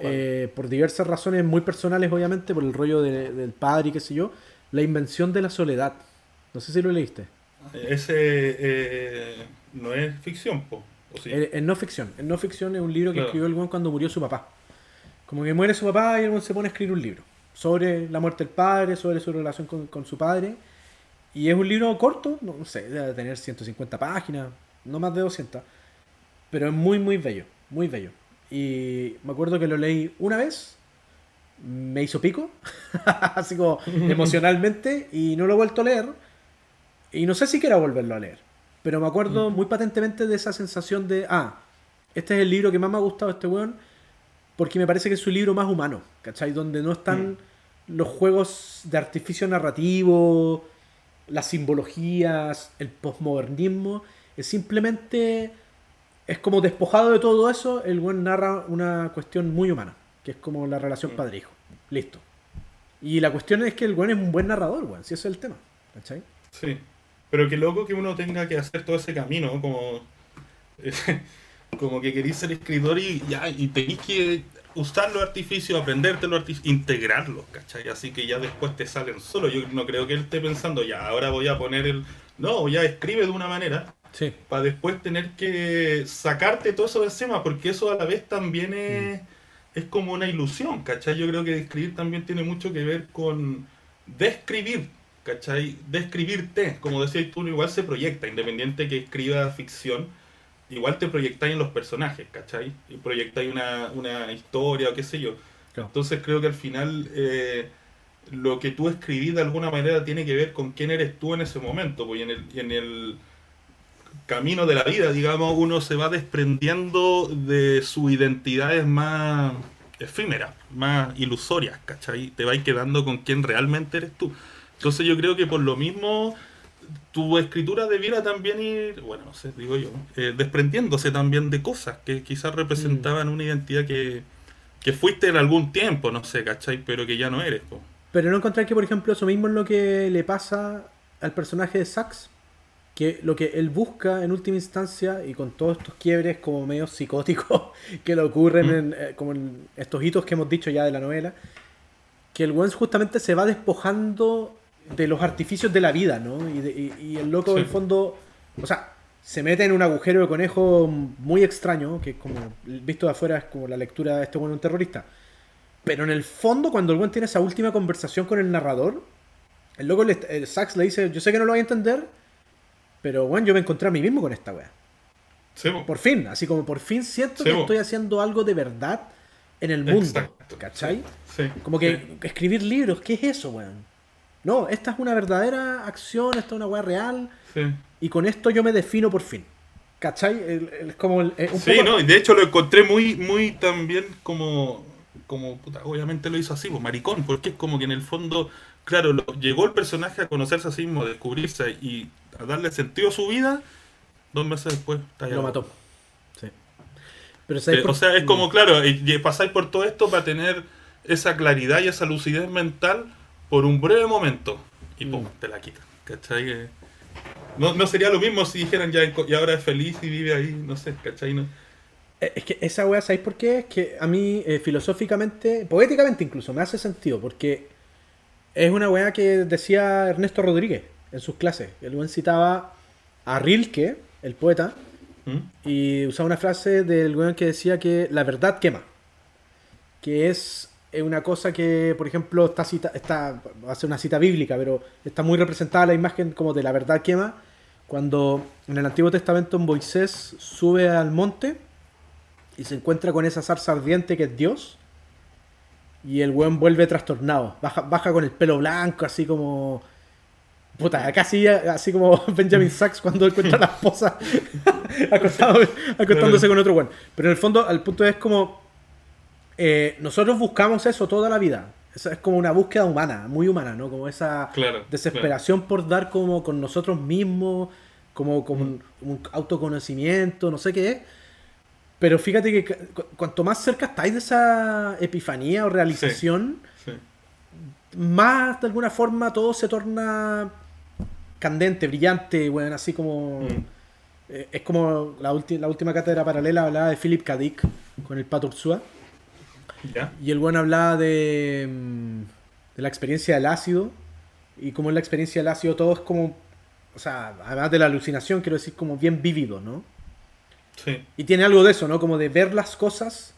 Eh, por diversas razones muy personales, obviamente, por el rollo de- del padre y qué sé yo, La invención de la soledad. No sé si lo leíste. Ese eh, no es ficción, po. ¿o sí? En, en no ficción. En no ficción es un libro que Claro. escribió el buen cuando murió su papá. Como que muere su papá y el buen se pone a escribir un libro. Sobre la muerte del padre, sobre su relación con, con su padre. Y es un libro corto, no sé, debe tener 150 páginas, no más de 200. Pero es muy, muy bello, muy bello. Y me acuerdo que lo leí una vez, me hizo pico, así como emocionalmente, y no lo he vuelto a leer. Y no sé si quiera volverlo a leer. Pero me acuerdo muy patentemente de esa sensación de, ah, este es el libro que más me ha gustado este weón, porque me parece que es su libro más humano, ¿cachai? Donde no están los juegos de artificio narrativo, las simbologías, el posmodernismo. Es simplemente, es como despojado de todo eso, el buen narra una cuestión muy humana, que es como la relación padre-hijo. Listo. Y la cuestión es que el buen es un buen narrador, weón, si ese es el tema, ¿cachai? Sí. Pero qué loco que uno tenga que hacer todo ese camino, como. como que queréis ser escritor y ya, y tenéis que usar los artificios, aprenderte los artificios, integrarlos, ¿cachai? Así que ya después te salen solo. Yo no creo que él esté pensando, ya, ahora voy a poner el. No, ya escribe de una manera Sí. para después tener que sacarte todo eso de encima, porque eso a la vez también es, es como una ilusión, ¿cachai? Yo creo que escribir también tiene mucho que ver con describir, ¿cachai? Describirte, como decías tú, igual se proyecta, independiente que escriba ficción, igual te proyectáis en los personajes, ¿cachai? Y proyectáis una, una historia o qué sé yo. Claro. Entonces creo que al final eh, lo que tú escribís de alguna manera tiene que ver con quién eres tú en ese momento, pues, y en el, y en el camino de la vida, digamos, uno se va desprendiendo de sus identidades más efímeras, más ilusorias, ¿cachai? Te vas quedando con quién realmente eres tú. Entonces yo creo que por lo mismo tu escritura debiera también ir, bueno, no sé, digo yo, eh, desprendiéndose también de cosas que quizás representaban una identidad que, que fuiste en algún tiempo, no sé, ¿cachai? Pero que ya no eres. po. Pero no encontrar que, por ejemplo, eso mismo es lo que le pasa al personaje de Sax. Que lo que él busca en última instancia, y con todos estos quiebres como medio psicóticos que le ocurren, Mm. en, eh, como en estos hitos que hemos dicho ya de la novela, que el Wens justamente se va despojando de los artificios de la vida, ¿no? Y, de- y- y el loco, Sí. en el fondo, o sea, se mete en un agujero de conejo muy extraño, que como, visto de afuera, es como la lectura de este bueno un terrorista. Pero en el fondo, cuando el buen tiene esa última conversación con el narrador, el loco, le, el Sax le dice, yo sé que no lo voy a entender, pero bueno, yo me encontré a mí mismo con esta wea. por fin, así como por fin siento que estoy haciendo algo de verdad en el mundo. ¿Cachai? como que escribir libros, ¿qué es eso, weón? No, esta es una verdadera acción, esta es una weá real. Y con esto yo me defino por fin. ¿Cachai? Es como el, sí, no, y de hecho lo encontré muy, muy también como, como obviamente lo hizo así, pues maricón, porque es como que en el fondo, claro, llegó el personaje a conocerse a sí mismo, a descubrirse y a darle sentido a su vida, dos meses después lo mató. Sí. Pero, eh, O sea, es como, claro, pasáis por todo esto para tener esa claridad y esa lucidez mental por un breve momento y pum, mm. te la quita. ¿Cachai? No, no, sería lo mismo si dijeran ya y ahora es feliz y vive ahí, no sé, ¿cachai? No. Eh, es que esa weá, ¿sabéis por qué? Es que a mí, eh, filosóficamente, poéticamente incluso, me hace sentido, porque es una weá que decía Ernesto Rodríguez en sus clases. El buen citaba a Rilke, el poeta, ¿Mm? y usaba una frase del weón que decía que la verdad quema. Que es una cosa que, por ejemplo, está, cita, está va a ser una cita bíblica, pero está muy representada la imagen como de la verdad quema, cuando en el Antiguo Testamento Moisés sube al monte y se encuentra con esa zarza ardiente que es Dios, y el buen vuelve trastornado, baja, baja con el pelo blanco, así como... Puta, casi así como Benjamin Sachs cuando encuentra a la esposa acostándose con otro buen. Pero en el fondo, al punto es como eh, nosotros buscamos eso toda la vida. Eso es como una búsqueda humana, muy humana, ¿no? Como esa desesperación por dar como con nosotros mismos, como, como un, autoconocimiento, no sé qué es. Pero fíjate que cuanto más cerca estáis de esa epifanía o realización, más de alguna forma todo se torna candente, brillante, bueno, así como... Mm. Eh, es como la, la última cátedra paralela hablaba de Philip K. Dick con el Pato y el buen hablaba de, mm, de la experiencia del ácido. Y como en la experiencia del ácido todo es como, o sea, además de la alucinación, quiero decir como bien vivido, ¿no? Sí. Y tiene algo de eso, ¿no? Como de ver las cosas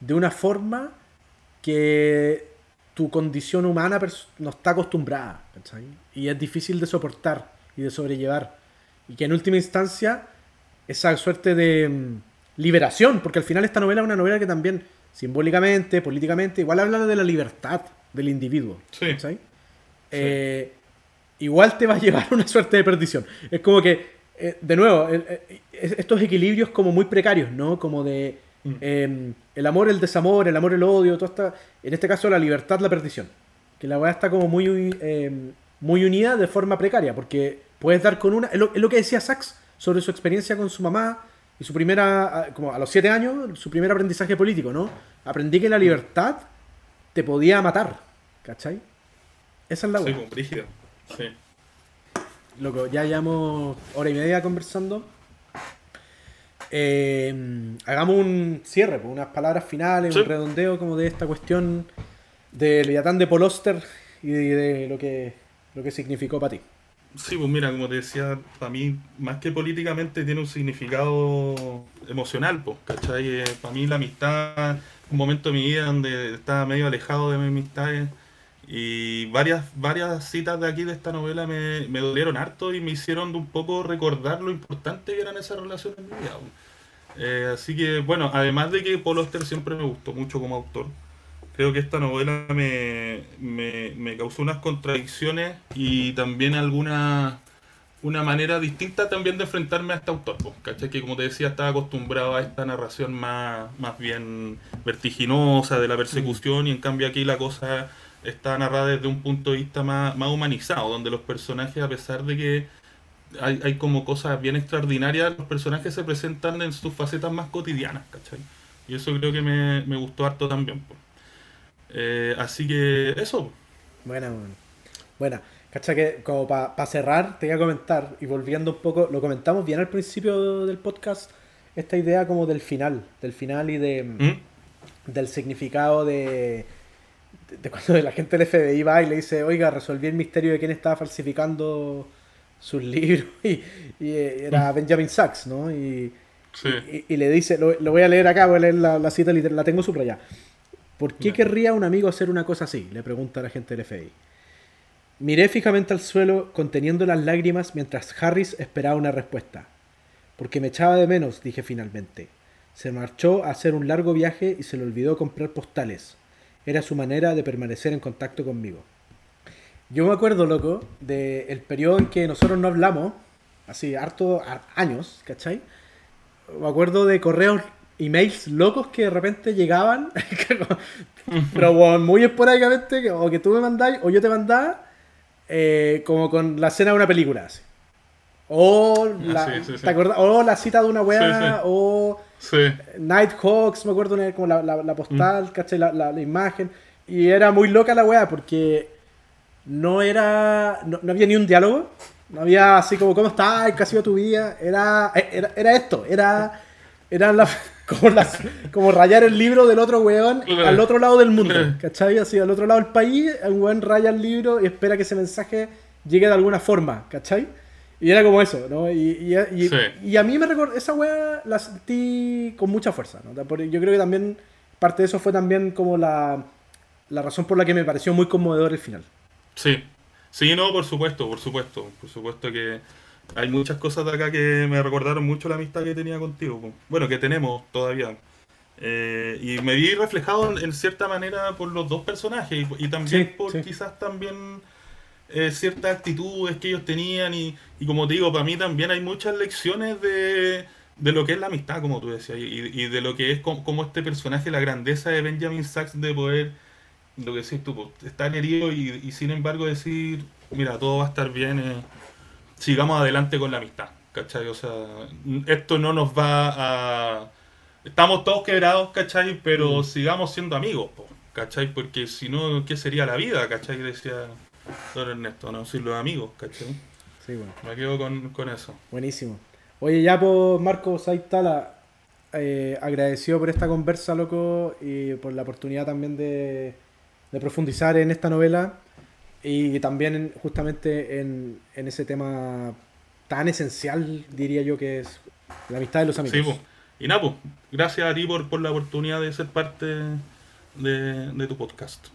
de una forma que tu condición humana no está acostumbrada, Y es difícil de soportar y de sobrellevar. Y que en última instancia, esa suerte de mm, liberación, porque al final esta novela es una novela que también simbólicamente, políticamente, igual habla de la libertad del individuo. Sí. Eh, igual te va a llevar a una suerte de perdición. Es como que, eh, de nuevo, estos equilibrios como muy precarios, ¿no? Como de mm. em, el amor, el desamor, el amor, el odio, todo está, en este caso la libertad, la perdición. Que la weá está como muy, em, muy unida de forma precaria, porque puedes dar con una... Es lo, es lo que decía Sachs sobre su experiencia con su mamá, y su primera, como a los siete años, su primer aprendizaje político, ¿no? Aprendí que la libertad te podía matar, ¿cachai? Esa es la Sí, brígido. Sí. Loco, ya llevamos hora y media conversando. Eh, hagamos un cierre, pues, unas palabras finales, un redondeo como de esta cuestión del Leviatán de Poloster y de, lo, que, lo que significó para ti. Sí, pues mira, como te decía, para mí, más que políticamente, tiene un significado emocional, pues, ¿cachai? Eh, para mí la amistad, un momento de mi vida donde estaba medio alejado de mis amistades y varias, varias citas de aquí de esta novela me, me dolieron harto y me hicieron un poco recordar lo importante que eran esas relaciones en mi vida. Eh, así que, bueno, además de que Paul Oster siempre me gustó mucho como autor, creo que esta novela me, me, causó unas contradicciones y también alguna una manera distinta también de enfrentarme a este autor, ¿cachai? Que como te decía, estaba acostumbrado a esta narración más, más bien vertiginosa de la persecución y en cambio aquí la cosa está narrada desde un punto de vista más, más humanizado, donde los personajes, a pesar de que hay, hay como cosas bien extraordinarias, los personajes se presentan en sus facetas más cotidianas, ¿cachai? Y eso creo que me, me gustó harto también. Eh, así que eso. Buena, buena. Cacha que como para cerrar, te voy a comentar, y volviendo un poco, lo comentamos bien al principio del podcast, esta idea como del final, del final y de ¿Mm? del significado de, de, cuando la gente del FBI va y le dice, oiga, resolví el misterio de quién estaba falsificando sus libros y, era Benjamin Sachs, ¿no? Y, y, le dice, lo, voy a leer acá, voy a leer la, cita literal, la tengo subrayada. ¿Por qué querría un amigo hacer una cosa así? Le pregunta a la gente del FBI. Miré fijamente al suelo, conteniendo las lágrimas, mientras Harris esperaba una respuesta. Porque me echaba de menos, dije finalmente. Se marchó a hacer un largo viaje y se le olvidó comprar postales. Era su manera de permanecer en contacto conmigo. Yo me acuerdo, loco, del periodo en que nosotros no hablamos, así, harto años, ¿cachai? Me acuerdo de correos, emails locos que de repente llegaban, pero bueno, muy esporádicamente, o que tú me mandáis, o yo te mandaba, eh, como con la escena de una película, así. O ah, la, o la cita de una weá, o Nighthawks, me acuerdo como la, la, postal, mm. La, imagen. Y era muy loca la weá porque no era. No, había ni un diálogo. No había así como, ¿cómo estás? ¿Qué ha sido tu vida? Era, era, esto. Era, era como, las, como rayar el libro del otro weón al otro lado del mundo. ¿Cachai? Así, al otro lado del país, un weón raya el libro y espera que ese mensaje llegue de alguna forma. ¿Cachai? Y era como eso, ¿no? Y, y, a mí me recuerda, esa weá la sentí con mucha fuerza, ¿no? Yo creo que también parte de eso fue también como la, la razón por la que me pareció muy conmovedor el final. Sí, sí, no, por supuesto, por supuesto, por supuesto que hay muchas cosas de acá que me recordaron mucho la amistad que tenía contigo, bueno, que tenemos todavía. Eh, y me vi reflejado en, cierta manera por los dos personajes y, también por quizás también eh, ciertas actitudes que ellos tenían y, como te digo, para mí también hay muchas lecciones de, lo que es la amistad, como tú decías, y, de lo que es como, este personaje, la grandeza de Benjamin Sachs de poder, lo que decís tú, pues, estar herido y, sin embargo decir, mira, todo va a estar bien, eh, sigamos adelante con la amistad, ¿cachai? O sea, esto no nos va a... Estamos todos quebrados, ¿cachai? Pero mm. sigamos siendo amigos, ¿cachai? Porque si no, ¿qué sería la vida, ¿cachai? Decía Don Ernesto, no soy los amigos, ¿cachai? Sí, bueno. Me quedo con, eso. Buenísimo. Oye, ya pues Marco Saitala eh, agradecido por esta conversa, loco, y por la oportunidad también de, profundizar en esta novela y también justamente en, ese tema tan esencial, diría yo, que es la amistad de los amigos. Sí, y nada, pues, gracias a ti por, por la oportunidad de ser parte de, de tu podcast.